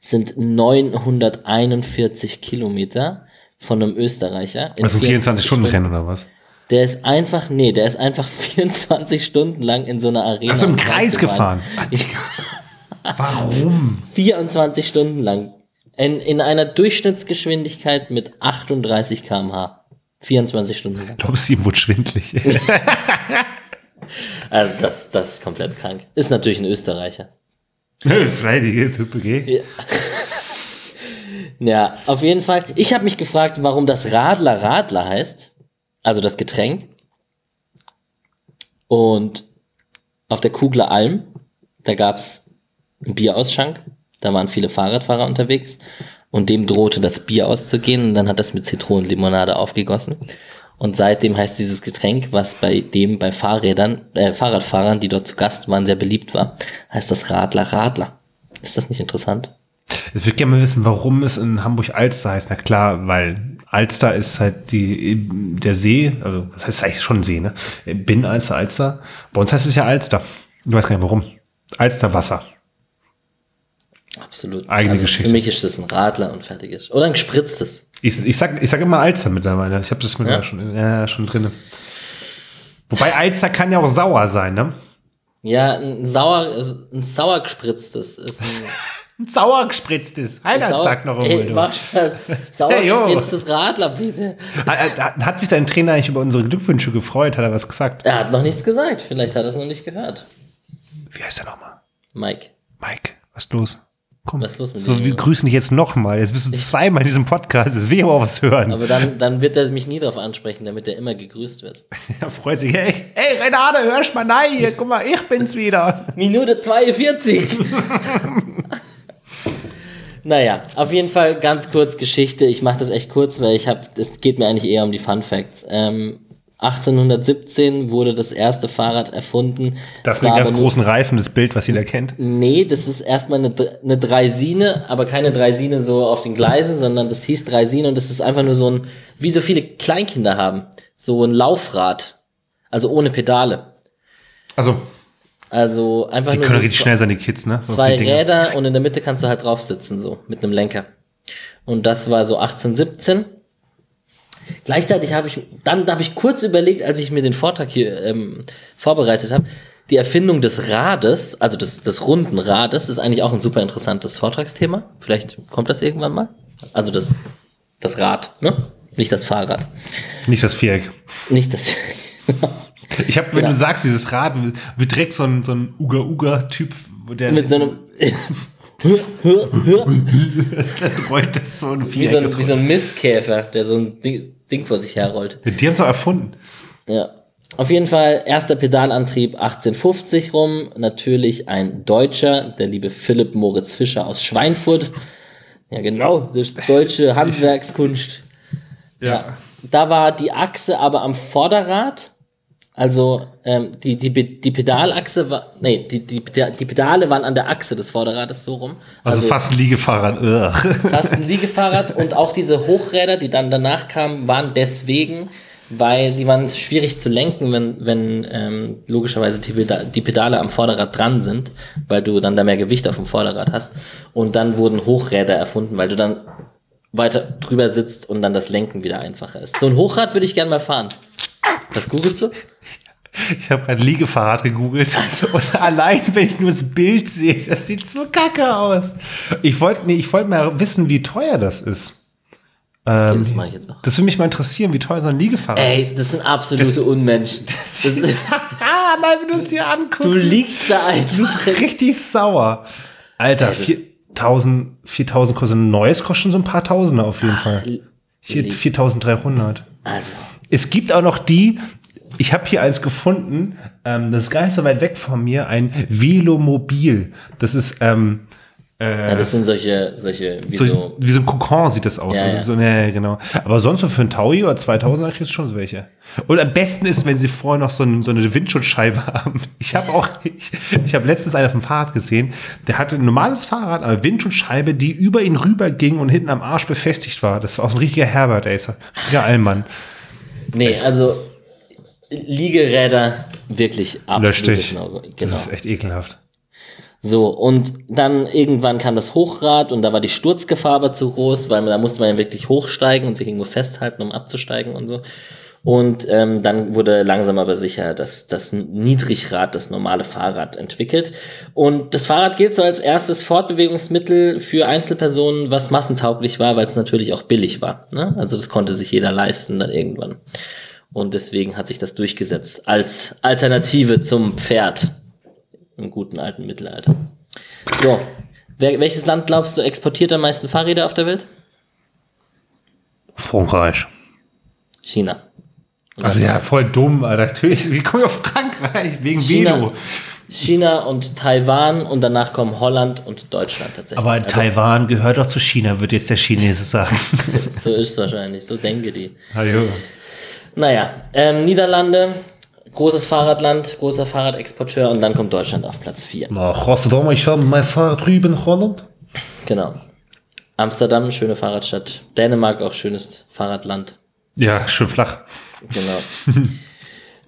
sind 941 Kilometer von einem Österreicher. Also 24 Stunden Rennen oder was? Der ist einfach, nee, der ist einfach 24 Stunden lang in so einer Arena. Hast du im im Kreis gefahren? Ah, Digga. Warum? 24 Stunden lang. In, in einer Durchschnittsgeschwindigkeit mit 38 km/h. 24 Stunden lang. Ich glaube, ihm wurde schwindlig. Also das, das ist komplett krank. Ist natürlich ein Österreicher. Freidige Type, gell? Ja, auf jeden Fall. Ich habe mich gefragt, warum das Radler Radler heißt. Also das Getränk. Und auf der Kugler Alm, da gab's Bierausschank. Da waren viele Fahrradfahrer unterwegs. Und dem drohte das Bier auszugehen. Und dann hat das mit Zitronenlimonade aufgegossen. Und seitdem heißt dieses Getränk, was bei dem bei Fahrrädern, äh, Fahrradfahrern, die dort zu Gast waren, sehr beliebt war, heißt das Radler Radler. Ist das nicht interessant? Ich würde gerne mal wissen, warum es in Hamburg Alster heißt. Na klar, weil Alster ist halt die, der See, also das heißt eigentlich schon See, ne? Bin Alster, Alster. Bei uns heißt es ja Alster. Du weißt gar nicht warum. Alsterwasser. Absolut. Eigene also Geschichte. Für mich ist das ein Radler und fertig ist. Oder ein gespritztes. Ich, ich, sag, ich sag immer Alster mittlerweile. Ich habe das mittlerweile Ja? schon, ja, schon drin. Wobei Alster kann ja auch sauer sein, ne? Ja, ein sauer, ein sauer gespritztes ist ein Ein sauer gespritztes. Alter, sauer, sag noch mach Spaß. Sauer Hey, gespritztes Radler, bitte. Hat, hat sich dein Trainer eigentlich über unsere Glückwünsche gefreut? Hat er was gesagt? Er hat noch nichts gesagt. Vielleicht hat er es noch nicht gehört. Wie heißt er nochmal? Mike. Mike, was ist los? Komm, Was ist los mit so, dir, wir grüßen dich jetzt nochmal. Jetzt bist du zweimal in diesem Podcast. Jetzt will ich aber auch was hören. Aber dann, dann wird er mich nie darauf ansprechen, damit er immer gegrüßt wird. Er freut sich. Hey, hey Renate, hörst mal nein hier. Guck mal, ich bin's wieder. Minute 42. naja, auf jeden Fall ganz kurz Geschichte. Ich mache das echt kurz, weil ich habe, es geht mir eigentlich eher um die Fun Facts. Ähm, 1817 wurde das erste Fahrrad erfunden. Das mit ganz großen Reifen, das Bild, was jeder kennt. Nee, das ist erstmal eine, eine Dreisine, aber keine Dreisine so auf den Gleisen, sondern das hieß Dreisine und das ist einfach nur so ein, wie so viele Kleinkinder haben, so ein Laufrad. Also ohne Pedale. Also, Also einfach die nur können so richtig schnell sein, die Kids, ne? Zwei die. Räder und in der Mitte kannst du halt drauf sitzen, so, mit einem Lenker. Und das war so 1817. Gleichzeitig habe ich, dann habe ich kurz überlegt, als ich mir den Vortrag hier ähm, vorbereitet habe, die Erfindung des Rades, also des, des runden Rades, ist eigentlich auch ein super interessantes Vortragsthema. Vielleicht kommt das irgendwann mal. Also das, das Rad, ne? Nicht das Fahrrad. Nicht das Viereck. Nicht das. Ich habe, wenn Ja. du sagst, dieses Rad, direkt so ein, so ein Uga-Uga-Typ, der mit so einem. rollt das so ein wie, so Viereck. ein, wie so ein Mistkäfer, der so ein Ding, Ding vor sich herrollt. die haben es erfunden. Ja. Auf jeden Fall, erster Pedalantrieb 1850 rum. Natürlich ein Deutscher, der liebe Philipp Moritz Fischer aus Schweinfurt. Ja, genau, das deutsche Handwerkskunst. Ja. Da war die Achse aber am Vorderrad. Also ähm, die, die, die Pedalachse war, nee, die, die, die Pedale waren an der Achse des Vorderrades so rum. Also, fast ein Liegefahrrad. Ugh. fast ein Liegefahrrad und auch diese Hochräder, die dann danach kamen, waren deswegen, weil die waren schwierig zu lenken, wenn, wenn ähm, logischerweise die, die Pedale am Vorderrad dran sind, weil du dann da mehr Gewicht auf dem Vorderrad hast. Und dann wurden Hochräder erfunden, weil du dann weiter drüber sitzt und dann das Lenken wieder einfacher ist. So ein Hochrad würde ich gerne mal fahren. Was googelst du? Ich habe gerade Liegefahrrad gegoogelt und allein, wenn ich nur das Bild sehe, das sieht so kacke aus. Ich wollte nee, ich wollte mal wissen, wie teuer das ist. Ähm, das mache ich jetzt auch. Das würde mich mal interessieren, wie teuer so ein Liegefahrrad Ey, ist. das sind absolute Das- Unmenschen. Das ist, ah, nein, wenn du es dir anguckst. du liegst da Du einfach. bist richtig sauer. Alter, Ey, das- 4000, 4000 kostet ein neues, kostet schon so ein paar Tausender auf jeden Fall. Hier lieb. 4300. Also, Es gibt auch noch die, ich habe hier eins gefunden, ähm, das ist gar nicht so weit weg von mir, ein Velomobil. Das ist ähm, ja, das sind solche, solche, wie so, wie so ein Kokon sieht das aus. Ja, also ja. So, nee, genau. Aber sonst so für ein Taui oder 2000 kriegst du schon so welche. Und am besten ist, wenn sie vorher noch so, ein, so eine Windschutzscheibe haben. Ich habe auch, ich, ich habe letztens einen auf dem Fahrrad gesehen, der hatte ein normales Fahrrad, aber Windschutzscheibe, die über ihn rüber ging und hinten am Arsch befestigt war. Das war auch so ein richtiger Herbert, ein Richtiger Allmann. Nee, also, Liegeräder, wirklich Lösch dich. No-Go. Das Genau. ist echt ekelhaft. So, und dann irgendwann kam das Hochrad und da war die Sturzgefahr aber zu groß, weil da musste man ja wirklich hochsteigen und sich irgendwo festhalten, um abzusteigen und so. Und ähm, dann wurde langsam aber sicher das, das Niedrigrad, das normale Fahrrad entwickelt. Und das Fahrrad gilt so als erstes Fortbewegungsmittel für Einzelpersonen, was massentauglich war, weil es natürlich auch billig war. Ne? Also das konnte sich jeder leisten dann irgendwann. Und deswegen hat sich das durchgesetzt als Alternative zum Pferd im guten alten Mittelalter. So, wer, welches Land glaubst du exportiert am meisten Fahrräder auf der Welt? Frankreich. China. Also ja, voll dumm, Alter. Natürlich, wie komme ich auf Frankreich? Wegen China, Velo. China und Taiwan und danach kommen Holland und Deutschland tatsächlich. Aber Also, Taiwan gehört doch zu China, wird jetzt der Chinese sagen. so, so ist es wahrscheinlich, so denke die. Hallo. Naja, ähm, Niederlande, großes Fahrradland, großer Fahrradexporteur und dann kommt Deutschland auf Platz 4. Na, Rotterdam, ich habe mein Fahrrad drüben Holland. Genau. Amsterdam, schöne Fahrradstadt. Dänemark, auch schönes Fahrradland. Ja, schön flach. Genau.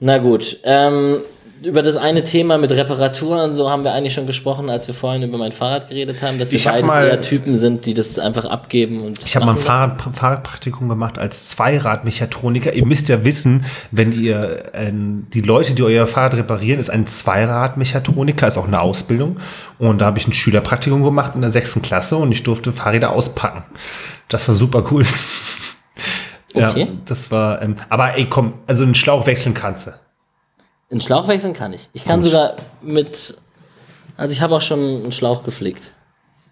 Na gut, ähm, über das eine Thema mit Reparatur und so haben wir eigentlich schon gesprochen, als wir vorhin über mein Fahrrad geredet haben, dass wir Ich hab beides mal- eher Typen sind, die das einfach abgeben und Ich habe mal ein Fahrrad, Fahrradpraktikum gemacht als Zweiradmechatroniker. Ihr müsst ja wissen, wenn ihr ähm, die Leute, die euer Fahrrad reparieren, ist ein Zweiradmechatroniker, ist auch eine Ausbildung. Und da habe ich ein Schülerpraktikum gemacht in der sechsten Klasse und ich durfte Fahrräder auspacken. Das war super cool. Okay. Ja, das war, ähm, aber ey, komm, also einen Schlauch wechseln kannst du. Einen Schlauch wechseln kann ich. Ich kann sogar mit, also ich habe auch schon einen Schlauch geflickt.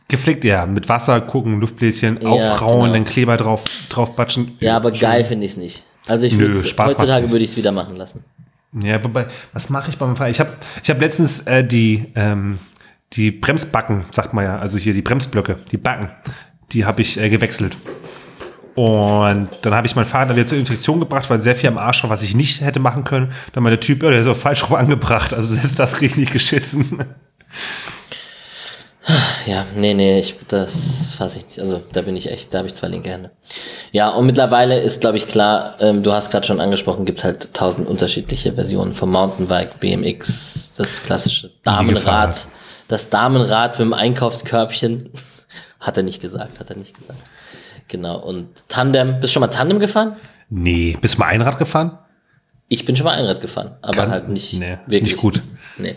Geflickt, ja, mit Wasser gucken, Luftbläschen, Ja, aufrauen, genau. dann Kleber drauf, drauf batschen. Ja, aber geil finde ich es nicht. Also ich Nö, macht's heutzutage würde ich es wieder machen lassen. Ja, wobei, was mache ich beim Fahrrad? Ich habe ich hab letztens äh, die, ähm, die Bremsbacken, sagt man ja, also hier die Bremsblöcke, die Backen, die habe ich äh, gewechselt. Und dann habe ich mein Fahrrad wieder zur Infektion gebracht, weil sehr viel am Arsch war, was ich nicht hätte machen können. Dann meinte der Typ, ja, der ist auch falsch rum angebracht. Also selbst das kriege ich nicht geschissen. Ja, nee, nee, ich, das fasse ich nicht. Also da bin ich echt, da habe ich zwei linke Hände. Ja, und mittlerweile ist, glaube ich, klar, ähm, du hast gerade schon angesprochen, gibt's halt tausend unterschiedliche Versionen vom Mountainbike, BMX, das klassische Damenrad, das Damenrad mit dem Einkaufskörbchen. hat er nicht gesagt, hat er nicht gesagt. Genau, und Tandem, bist du schon mal Tandem gefahren? Nee, bist du mal Einrad gefahren? Ich bin schon mal Einrad gefahren, aber Kann- halt nicht nee, wirklich. nicht gut. Nee.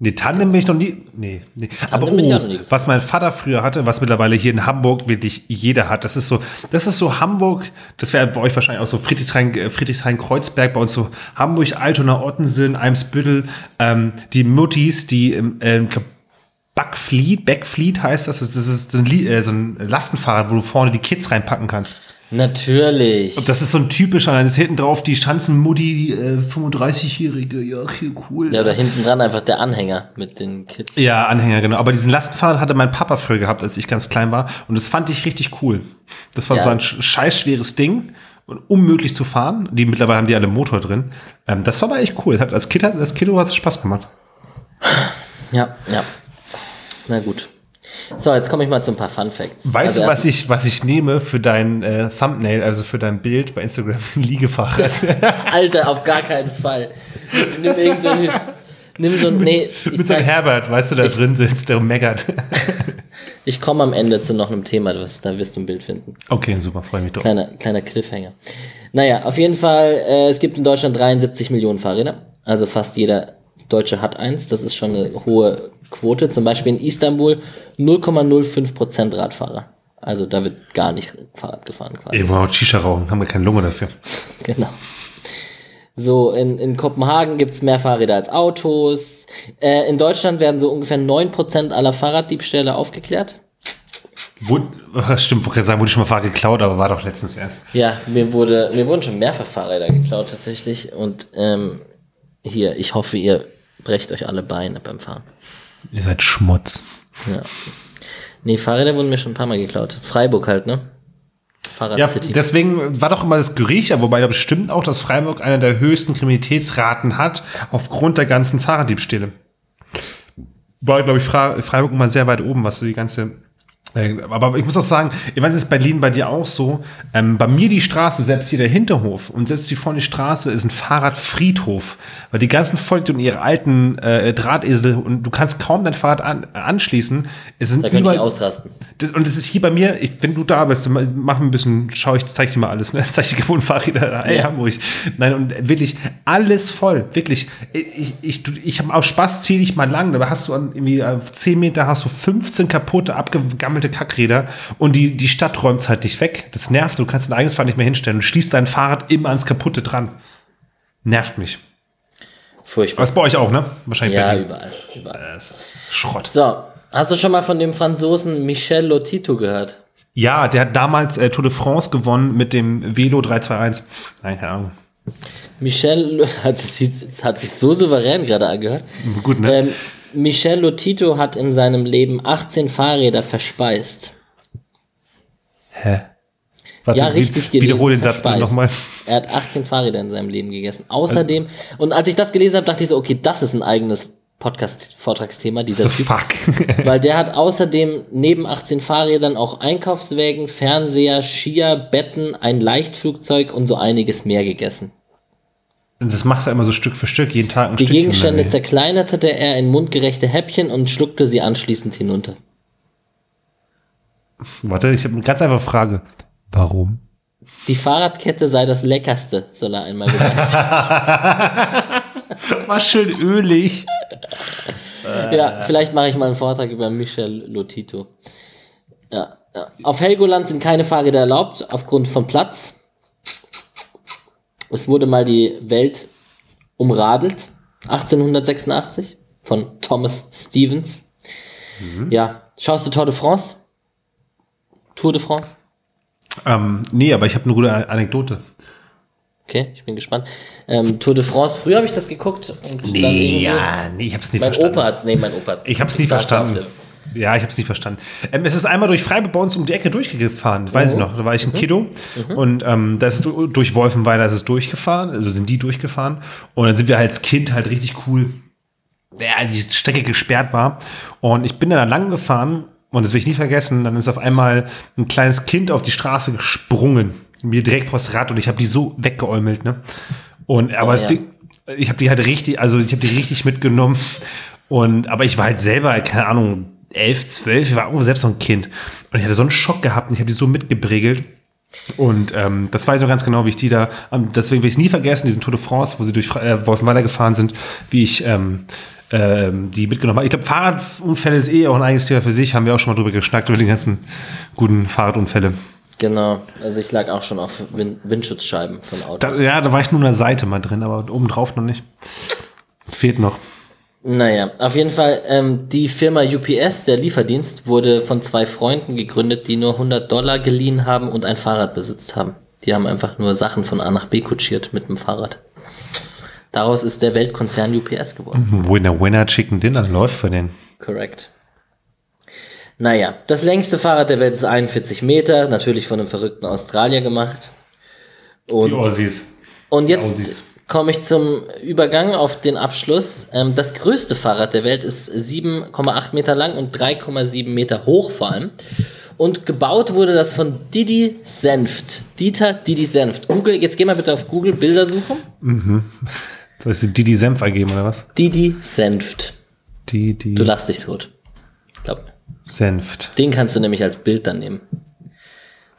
Nee, Tandem bin ich noch nie. Nee, nee. Aber oh, was mein Vater früher hatte, was mittlerweile hier in Hamburg wirklich jeder hat, das ist so, das ist so Hamburg, das wäre bei euch wahrscheinlich auch so Friedrichshain, äh, Friedrichshain-Kreuzberg, bei uns so Hamburg, Altona, Ottensen, Eimsbüttel, ähm, die Muttis, die im, äh, glaub, Backfleet, Backfleet heißt das, das ist, so, ein, äh, so ein Lastenfahrrad, wo du vorne die Kids reinpacken kannst. Natürlich. Und das ist so ein typischer, dann ist hinten drauf die Schanzenmutti, äh, 35-Jährige, ja, okay, cool. Ja, oder hinten dran einfach der Anhänger mit den Kids. Ja, Anhänger, genau. Aber diesen Lastenfahrrad hatte mein Papa früher gehabt, als ich ganz klein war. Und das fand ich richtig cool. Das war Ja. so ein sch- scheiß schweres Ding und unmöglich zu fahren. Die mittlerweile haben die alle Motor drin. Ähm, das war aber echt cool. Hat, als Kind hat als Kiddo hat es Spaß gemacht. Ja, ja. Na gut. So, jetzt komme ich mal zu ein paar Fun Facts. Weißt Also du, was ich, was ich nehme für dein äh, Thumbnail, also für dein Bild bei Instagram? Ein Liegefahrrad. Alter, auf gar keinen Fall. Nimm irgend so ein Nimm so ein. Nee, ich, Mit so einem Herbert, weißt du, da drin sitzt, der meckert. ich komme am Ende zu noch einem Thema, das, da wirst du ein Bild finden. Okay, super, freue mich doch. Kleiner, kleiner Cliffhanger. Naja, auf jeden Fall, äh, es gibt in Deutschland 73 Millionen Fahrräder. Also fast jeder Deutsche hat eins. Das ist schon eine hohe Quote. Zum Beispiel in Istanbul 0,05% Radfahrer. Also da wird gar nicht Fahrrad gefahren quasi. Wollen auch Shisha rauchen, haben wir keine Lunge dafür. Genau. So, in, in Kopenhagen gibt's mehr Fahrräder als Autos. Äh, in Deutschland werden so ungefähr 9% aller Fahrraddiebstähle aufgeklärt. Wo, stimmt, wollte sagen, wurde schon mal Fahrrad geklaut, aber war doch letztens erst. Ja, mir, wurde, mir wurden schon mehrfach Fahrräder geklaut tatsächlich. Und ähm, hier, ich hoffe, ihr brecht euch alle Beine beim Fahren. Ihr seid Schmutz. Ja. Nee, Fahrräder wurden mir schon ein paar Mal geklaut. Freiburg halt, ne? Fahrrad Ja, City. deswegen war doch immer das Gerücht, wobei da bestimmt auch, dass Freiburg einer der höchsten Kriminalitätsraten hat, aufgrund der ganzen Fahrraddiebstähle. War, glaube ich, Freiburg immer sehr weit oben, was so die ganze. Äh, aber ich muss auch sagen, ich weiß, ist Berlin bei dir auch so. Ähm, bei mir die Straße, selbst hier der Hinterhof und selbst die vorne Straße ist ein Fahrradfriedhof, weil die ganzen Vollidioten ihre alten äh, Drahtesel und du kannst kaum dein Fahrrad an, anschließen. Es sind da könnte ich ausrasten. das, und das ist hier bei mir, ich, wenn du da bist, mach ein bisschen, schau ich, zeig dir mal alles, ne? Zeig dir gewohnten Fahrräder da, ey, Ja. Hamburg. Nein, und wirklich alles voll, wirklich. Ich, ich, du- ich habe auch Spaß, zieh dich mal lang, da hast du an irgendwie auf 10 Meter hast du 15 kaputte, abgegammelte Kackräder und die, die Stadt räumt halt dich weg. Das nervt, du kannst dein eigenes Fahrrad nicht mehr hinstellen. Du schließt dein Fahrrad immer ans Kaputte dran. Nervt mich. Furchtbar. Was bei euch auch, ne? Wahrscheinlich Ja, überall. überall. Das ist Schrott. So, hast du schon mal von dem Franzosen Michel Lotito gehört? Ja, der hat damals äh, Tour de France gewonnen mit dem Velo 321. Nein, keine Ahnung. Michel, hat sich, hat sich so souverän gerade angehört. Gut, ne? Ähm, Michel Lotito hat in seinem Leben 18 Fahrräder verspeist. Hä? Warte, Ja, richtig gelesen. Wiederhole den Satz bitte nochmal. Er hat 18 Fahrräder in seinem Leben gegessen. Außerdem, und als ich das gelesen habe, dachte ich so, okay, das ist ein eigenes Podcast-Vortragsthema, dieser So Typ. fuck. Weil der hat außerdem neben 18 Fahrrädern auch Einkaufswägen, Fernseher, Skier, Betten, ein Leichtflugzeug und so einiges mehr gegessen. Und das macht er immer so Stück für Stück, jeden Tag ein Die Stückchen. Gegenstände oder wie? zerkleinerte er in mundgerechte Häppchen und schluckte sie anschließend hinunter. Warte, ich habe eine ganz einfache Frage. Warum? Die Fahrradkette sei das Leckerste, soll er einmal gesagt haben. War schön ölig. Ja, vielleicht mache ich mal einen Vortrag über Michel Lotito. Ja, ja. Auf Helgoland sind keine Fahrräder erlaubt, aufgrund von Platz. Es wurde mal die Welt umradelt, 1886, von Thomas Stevens. Ja, schaust du Tour de France? Tour de France? Ähm, nee, aber ich habe eine gute Anekdote. Okay, ich bin gespannt. Ähm, Tour de France, früher habe ich das geguckt. Und dann irgendwie- nee, ich habe es nicht Mein verstanden. Opa hat, nee, mein Opa hat Ich habe es nie verstanden. Ja, ich habe es nicht verstanden. Ähm, es ist einmal durch Freiburg bei uns um die Ecke durchgefahren, weiß ich noch. Da war ich ein Kiddo und ähm, da ist durch Wolfenweiler ist es durchgefahren, also sind die durchgefahren und dann sind wir als Kind halt richtig cool, ja, die Strecke gesperrt war und ich bin dann lang gefahren und das will ich nie vergessen, dann ist auf einmal ein kleines Kind auf die Straße gesprungen, mir direkt vors Rad und ich habe die so weggeäumelt, ne? Und aber Oh, ja. Ding, ich habe die halt richtig, also ich habe die richtig mitgenommen. Und aber ich war halt selber, keine Ahnung, elf, zwölf, ich war irgendwo selbst noch ein Kind. Und ich hatte so einen Schock gehabt und ich habe die so mitgebregelt. Und ähm, das weiß ich noch ganz genau, wie ich die da, ähm, deswegen will ich es nie vergessen, diesen Tour de France, wo sie durch äh, Wolfenweiler gefahren sind, wie ich ähm, ähm, die mitgenommen habe. Ich glaube, Fahrradunfälle ist eh auch ein eigenes Thema für sich, haben wir auch schon mal drüber geschnackt, über die ganzen guten Fahrradunfälle. Genau, also ich lag auch schon auf Win Windschutzscheiben von Autos. Da, ja, da war ich nur an der Seite mal drin, aber obendrauf noch nicht. Fehlt noch. Naja, auf jeden Fall, ähm, die Firma UPS, der Lieferdienst, wurde von zwei Freunden gegründet, die nur 100 Dollar geliehen haben und ein Fahrrad besitzt haben. Die haben einfach nur Sachen von A nach B kutschiert mit dem Fahrrad. Daraus ist der Weltkonzern UPS geworden. Winner, Winner, Chicken Dinner läuft für den. Korrekt. Naja, das längste Fahrrad der Welt ist 41 Meter, natürlich von einem verrückten Australier gemacht. Und Aussies. Und jetzt. Komme ich zum Übergang auf den Abschluss. Ähm, das größte Fahrrad der Welt ist 7,8 Meter lang und 3,7 Meter hoch vor allem. Und gebaut wurde das von Didi Senft. Dieter Didi Senft. Google, jetzt geh mal bitte auf Google Bilder suchen. Soll ich die die Senf eingeben oder was? Didi Senft. Die Du lachst dich tot. Glaub mir. Senft. Den kannst du nämlich als Bild dann nehmen.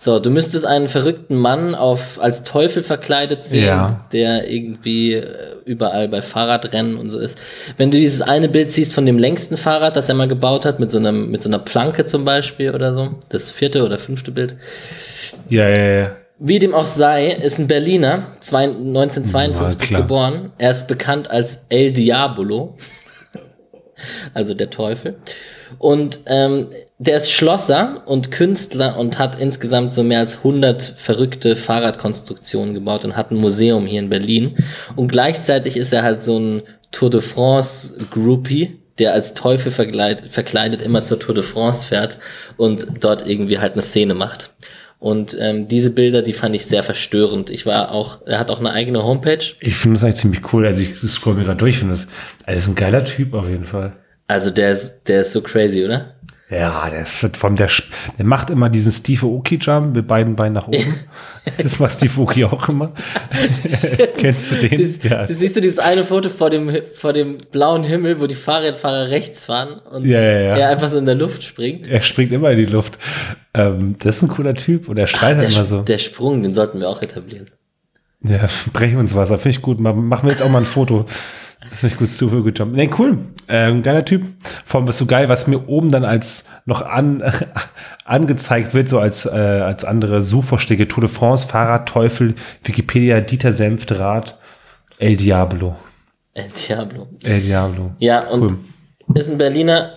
So, du müsstest einen verrückten Mann auf, als Teufel verkleidet sehen, Ja. der irgendwie äh, überall bei Fahrradrennen und so ist. Wenn du dieses eine Bild siehst von dem längsten Fahrrad, das er mal gebaut hat, mit so, einem, mit so einer Planke zum Beispiel oder so, das vierte oder fünfte Bild, Ja, ja, ja. wie dem auch sei, ist ein Berliner, zwei, 1952 Ja, geboren. Er ist bekannt als El Diabolo, also der Teufel. Und ähm, der ist Schlosser und Künstler und hat insgesamt so mehr als 100 verrückte Fahrradkonstruktionen gebaut und hat ein Museum hier in Berlin. Und gleichzeitig ist er halt so ein Tour de France Groupie, der als Teufel verkleidet, verkleidet immer zur Tour de France fährt und dort irgendwie halt eine Szene macht. Und ähm, diese Bilder, die fand ich sehr verstörend. Ich war auch, er hat auch eine eigene Homepage. Ich finde das eigentlich ziemlich cool. Also ich scroll mir gerade durch, finde das, er ist ein geiler Typ auf jeden Fall. Also der ist, der ist so crazy, oder? Ja, der ist allem der, der macht immer diesen Steve Aoki Jump mit beiden Beinen nach oben. das macht Steve Aoki auch immer. Kennst du den? Das, ja. das siehst du dieses eine Foto vor dem, vor dem blauen Himmel, wo die Fahrradfahrer rechts fahren und Ja, ja, er einfach so in der Luft springt. Er springt immer in die Luft. Ähm, das ist ein cooler Typ und er streitet Der, immer Sp- so. der Sprung, den sollten wir auch etablieren. Ja, brechen uns Wasser, finde ich gut. Ma- Machen wir jetzt auch mal ein Foto. Das finde ich gut, Steve Aoki Jump. Nee, cool. Ähm, geiler Typ. Vor allem was so geil, was mir oben dann als noch an, angezeigt wird, so als, äh, als andere Suchvorschläge. Tour de France, Fahrrad, Teufel, Wikipedia, Dieter Senftrad, El Diablo. El Diablo. El Diablo. Ja, und Cool. ist ein Berliner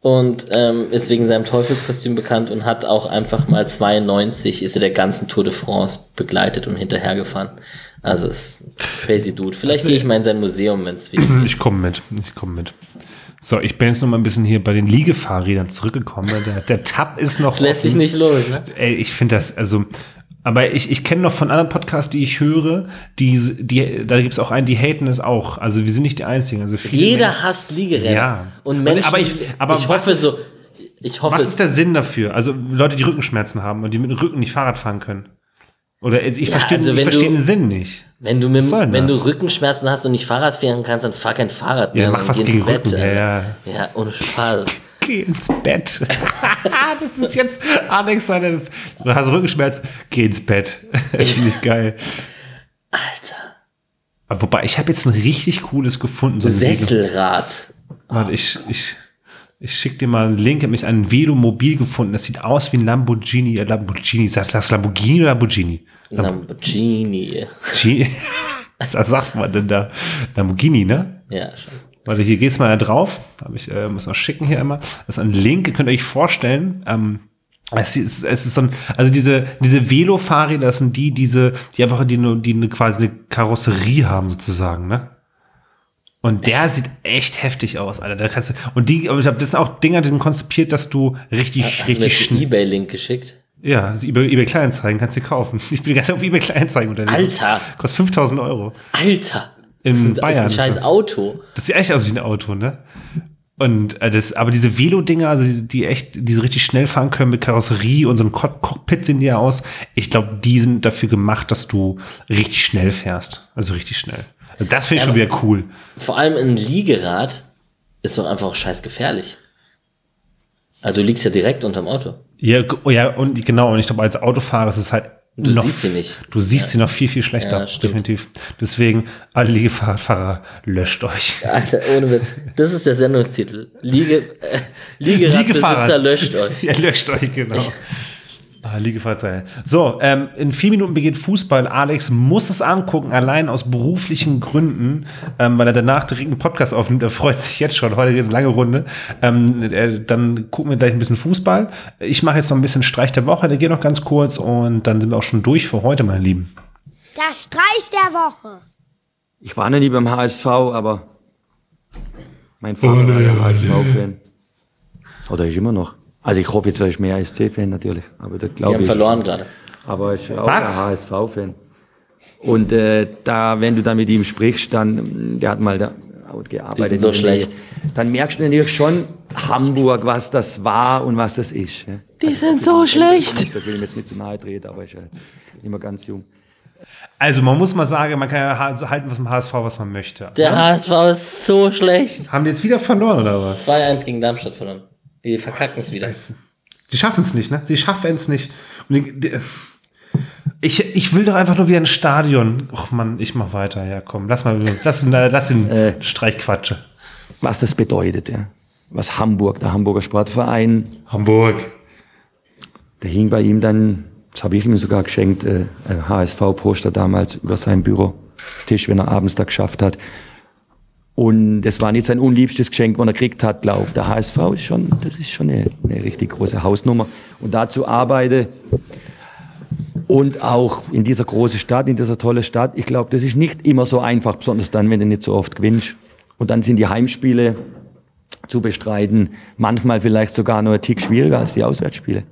und ähm, ist wegen seinem Teufelskostüm bekannt und hat auch einfach mal 92 ist er der ganzen Tour de France begleitet und hinterhergefahren. Also ist ein crazy Dude. Vielleicht Also, gehe ich mal in sein Museum, wenn es wieder. Ich komme mit. Ich komme mit. So, ich bin jetzt noch mal ein bisschen hier bei den Liegefahrrädern zurückgekommen. weil Der, der Tab ist noch. Das lässt sich nicht los, ne? Ey, ich finde das, also, aber ich, ich kenne noch von anderen Podcasts, die ich höre, die, die, da gibt es auch einen, die haten es auch. Also wir sind nicht die Einzigen. Also Jeder hasst Liegerennen. Ja. Und Menschen. aber ich- aber ich hoffe ist- so. Ich hoffe, Was ist der Sinn dafür? Also Leute, die Rückenschmerzen haben und die mit dem Rücken nicht Fahrrad fahren können. Oder also ich Ja, verstehe also du- den Sinn nicht. wenn du, mit, wenn du? Rückenschmerzen hast und nicht Fahrrad fahren kannst, dann fahr kein Fahrrad mehr. Ja, mach was gegen Bett, Rücken. Ja, ja. ja, ohne Spaß. Geh ins Bett. das ist jetzt Alex seine. Du hast Rückenschmerz, geh ins Bett. Finde ich geil. Alter. Aber wobei, ich habe jetzt ein richtig cooles gefunden. So Sesselrad. Warte, ich, ich, ich schicke dir mal einen Link. Ich habe mich ein Velomobil gefunden. Das sieht aus wie ein Lamborghini. Äh, Lamborghini. Sagt das Lamborghini oder Lamborghini? Lamborghini. Was sagt man denn da? Lamborghini, ne? Ja, schon. Warte, hier geht's mal drauf. Hab ich, äh, muss mal schicken hier immer. Das ist ein Link, ihr könnt euch vorstellen. Ähm, es ist, es ist so ein, also diese, diese Velo-Fahrräder, das sind die, diese, die einfach, die, nur- die eine, quasi eine Karosserie haben, sozusagen, ne? Und der sieht echt heftig aus, Alter. Da kannst du, und die, aber ich glaub, das sind auch Dinger, sind konzipiert, dass du richtig, Hast richtig schnell. Ebay-Link geschickt? Ja, das ist eBay, eBay Kleinanzeigen kannst du kaufen. Ich bin ganz auf eBay Kleinanzeigen unterwegs. Alter. Kostet 5000 Euro. Alter. In das Bayern ist ist ein scheiß das. Auto. Das sieht echt aus wie ein Auto, ne? Und äh, das, aber diese Velo-Dinger, also die, die echt, die so richtig schnell fahren können mit Karosserie und so ein Cock Cockpit sehen die ja aus. Ich glaube, die sind dafür gemacht, dass du richtig schnell fährst. Also richtig schnell. Also das finde ich Ja, schon wieder cool. Vor allem ein Liegerad ist doch einfach scheiß gefährlich. Also du liegst ja direkt unterm Auto. Ja, ja, und genau, und ich glaube, als Autofahrer ist es halt. Du noch, siehst sie nicht. Du siehst sie noch viel, viel schlechter. Ja, definitiv. Deswegen, alle Liegefahrradfahrer, löscht euch. Alter, ohne Witz. Das ist der Sendungstitel. Liege, äh, Liegeradbesitzer löscht euch. Ja, löscht euch, genau. Ah, Liegefahrzeug. So, ähm, in vier Minuten beginnt Fußball. Alex muss es angucken, allein aus beruflichen Gründen, ähm, weil er danach direkt einen Podcast aufnimmt. Er freut sich jetzt schon. Heute geht eine lange Runde. Ähm, äh, dann gucken wir gleich ein bisschen Fußball. Ich mache jetzt noch ein bisschen Streich der Woche. Der geht noch ganz kurz und dann sind wir auch schon durch für heute, meine Lieben. Der Streich der Woche. Ich war noch nie beim HSV, aber mein Vater war ja HSV-Fan. Oder ist immer noch. Also ich hoffe, jetzt wäre ich mehr ASC-Fan natürlich. Aber da Die glaube haben ich. verloren gerade. Aber ich bin auch Was? ein HSV-Fan. Und äh, da, wenn du dann mit ihm sprichst, dann, der hat mal da gearbeitet. Die sind so schlecht. Dann merkst du natürlich schon Hamburg, was das war und was das ist. Ne? Die sind so schlecht. Da will ich jetzt nicht zu nahe treten, aber ich bin halt immer ganz jung. Also, man muss mal sagen, man kann ja ha- halten was im HSV, was man möchte. Der HSV ist so schlecht. Haben die jetzt wieder verloren oder was? 2-1 gegen Darmstadt verloren. Die verkacken es wieder. Sie schaffen es nicht, ne? Sie schaffen es nicht. Und die, die, ich, ich will doch einfach nur wie ein Stadion. Och Mann, ich mach weiter. Ja, komm, lass mal, lass, ihn, lass ihn Äh. Streichquatsche. Was das bedeutet, ja. Was Hamburg, der Hamburger Sportverein, Hamburg. da hing bei ihm dann, das habe ich ihm sogar geschenkt, äh, ein HSV-Poster damals über seinen Bürotisch, wenn er abends da geschafft hat. Und das war nicht sein unliebstes Geschenk, was er gekriegt hat, glaube Der HSV ist schon, das ist schon eine, eine richtig große Hausnummer. Und dazu arbeite und auch in dieser großen Stadt, in dieser tolle Stadt, ich glaube, das ist nicht immer so einfach, besonders dann, wenn du nicht so oft gewinnst. Und dann sind die Heimspiele zu bestreiten manchmal vielleicht sogar noch ein Tick schwieriger als die Auswärtsspiele.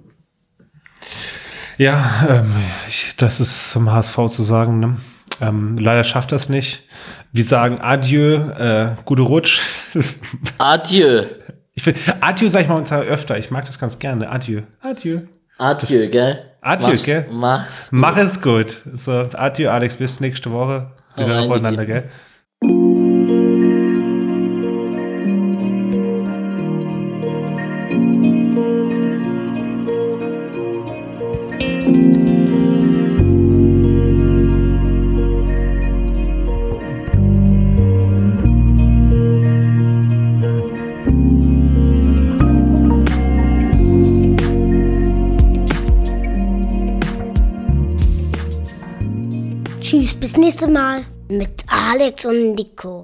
Ja, ähm, ich, das ist zum HSV zu sagen. Ne? Ähm, leider schafft das nicht. Wir sagen Adieu, äh, gute Rutsch. Adieu. Ich will, Adieu sage ich mal zwar öfter. Ich mag das ganz gerne. Adieu. Adieu. Adieu, gell? Adieu, Mach's, gell? Mach's. Mach es gut. So, adieu, Alex. Bis nächste Woche. Wieder aufeinander, Digi. gell? Nächstes Mal mit Alex und Nico.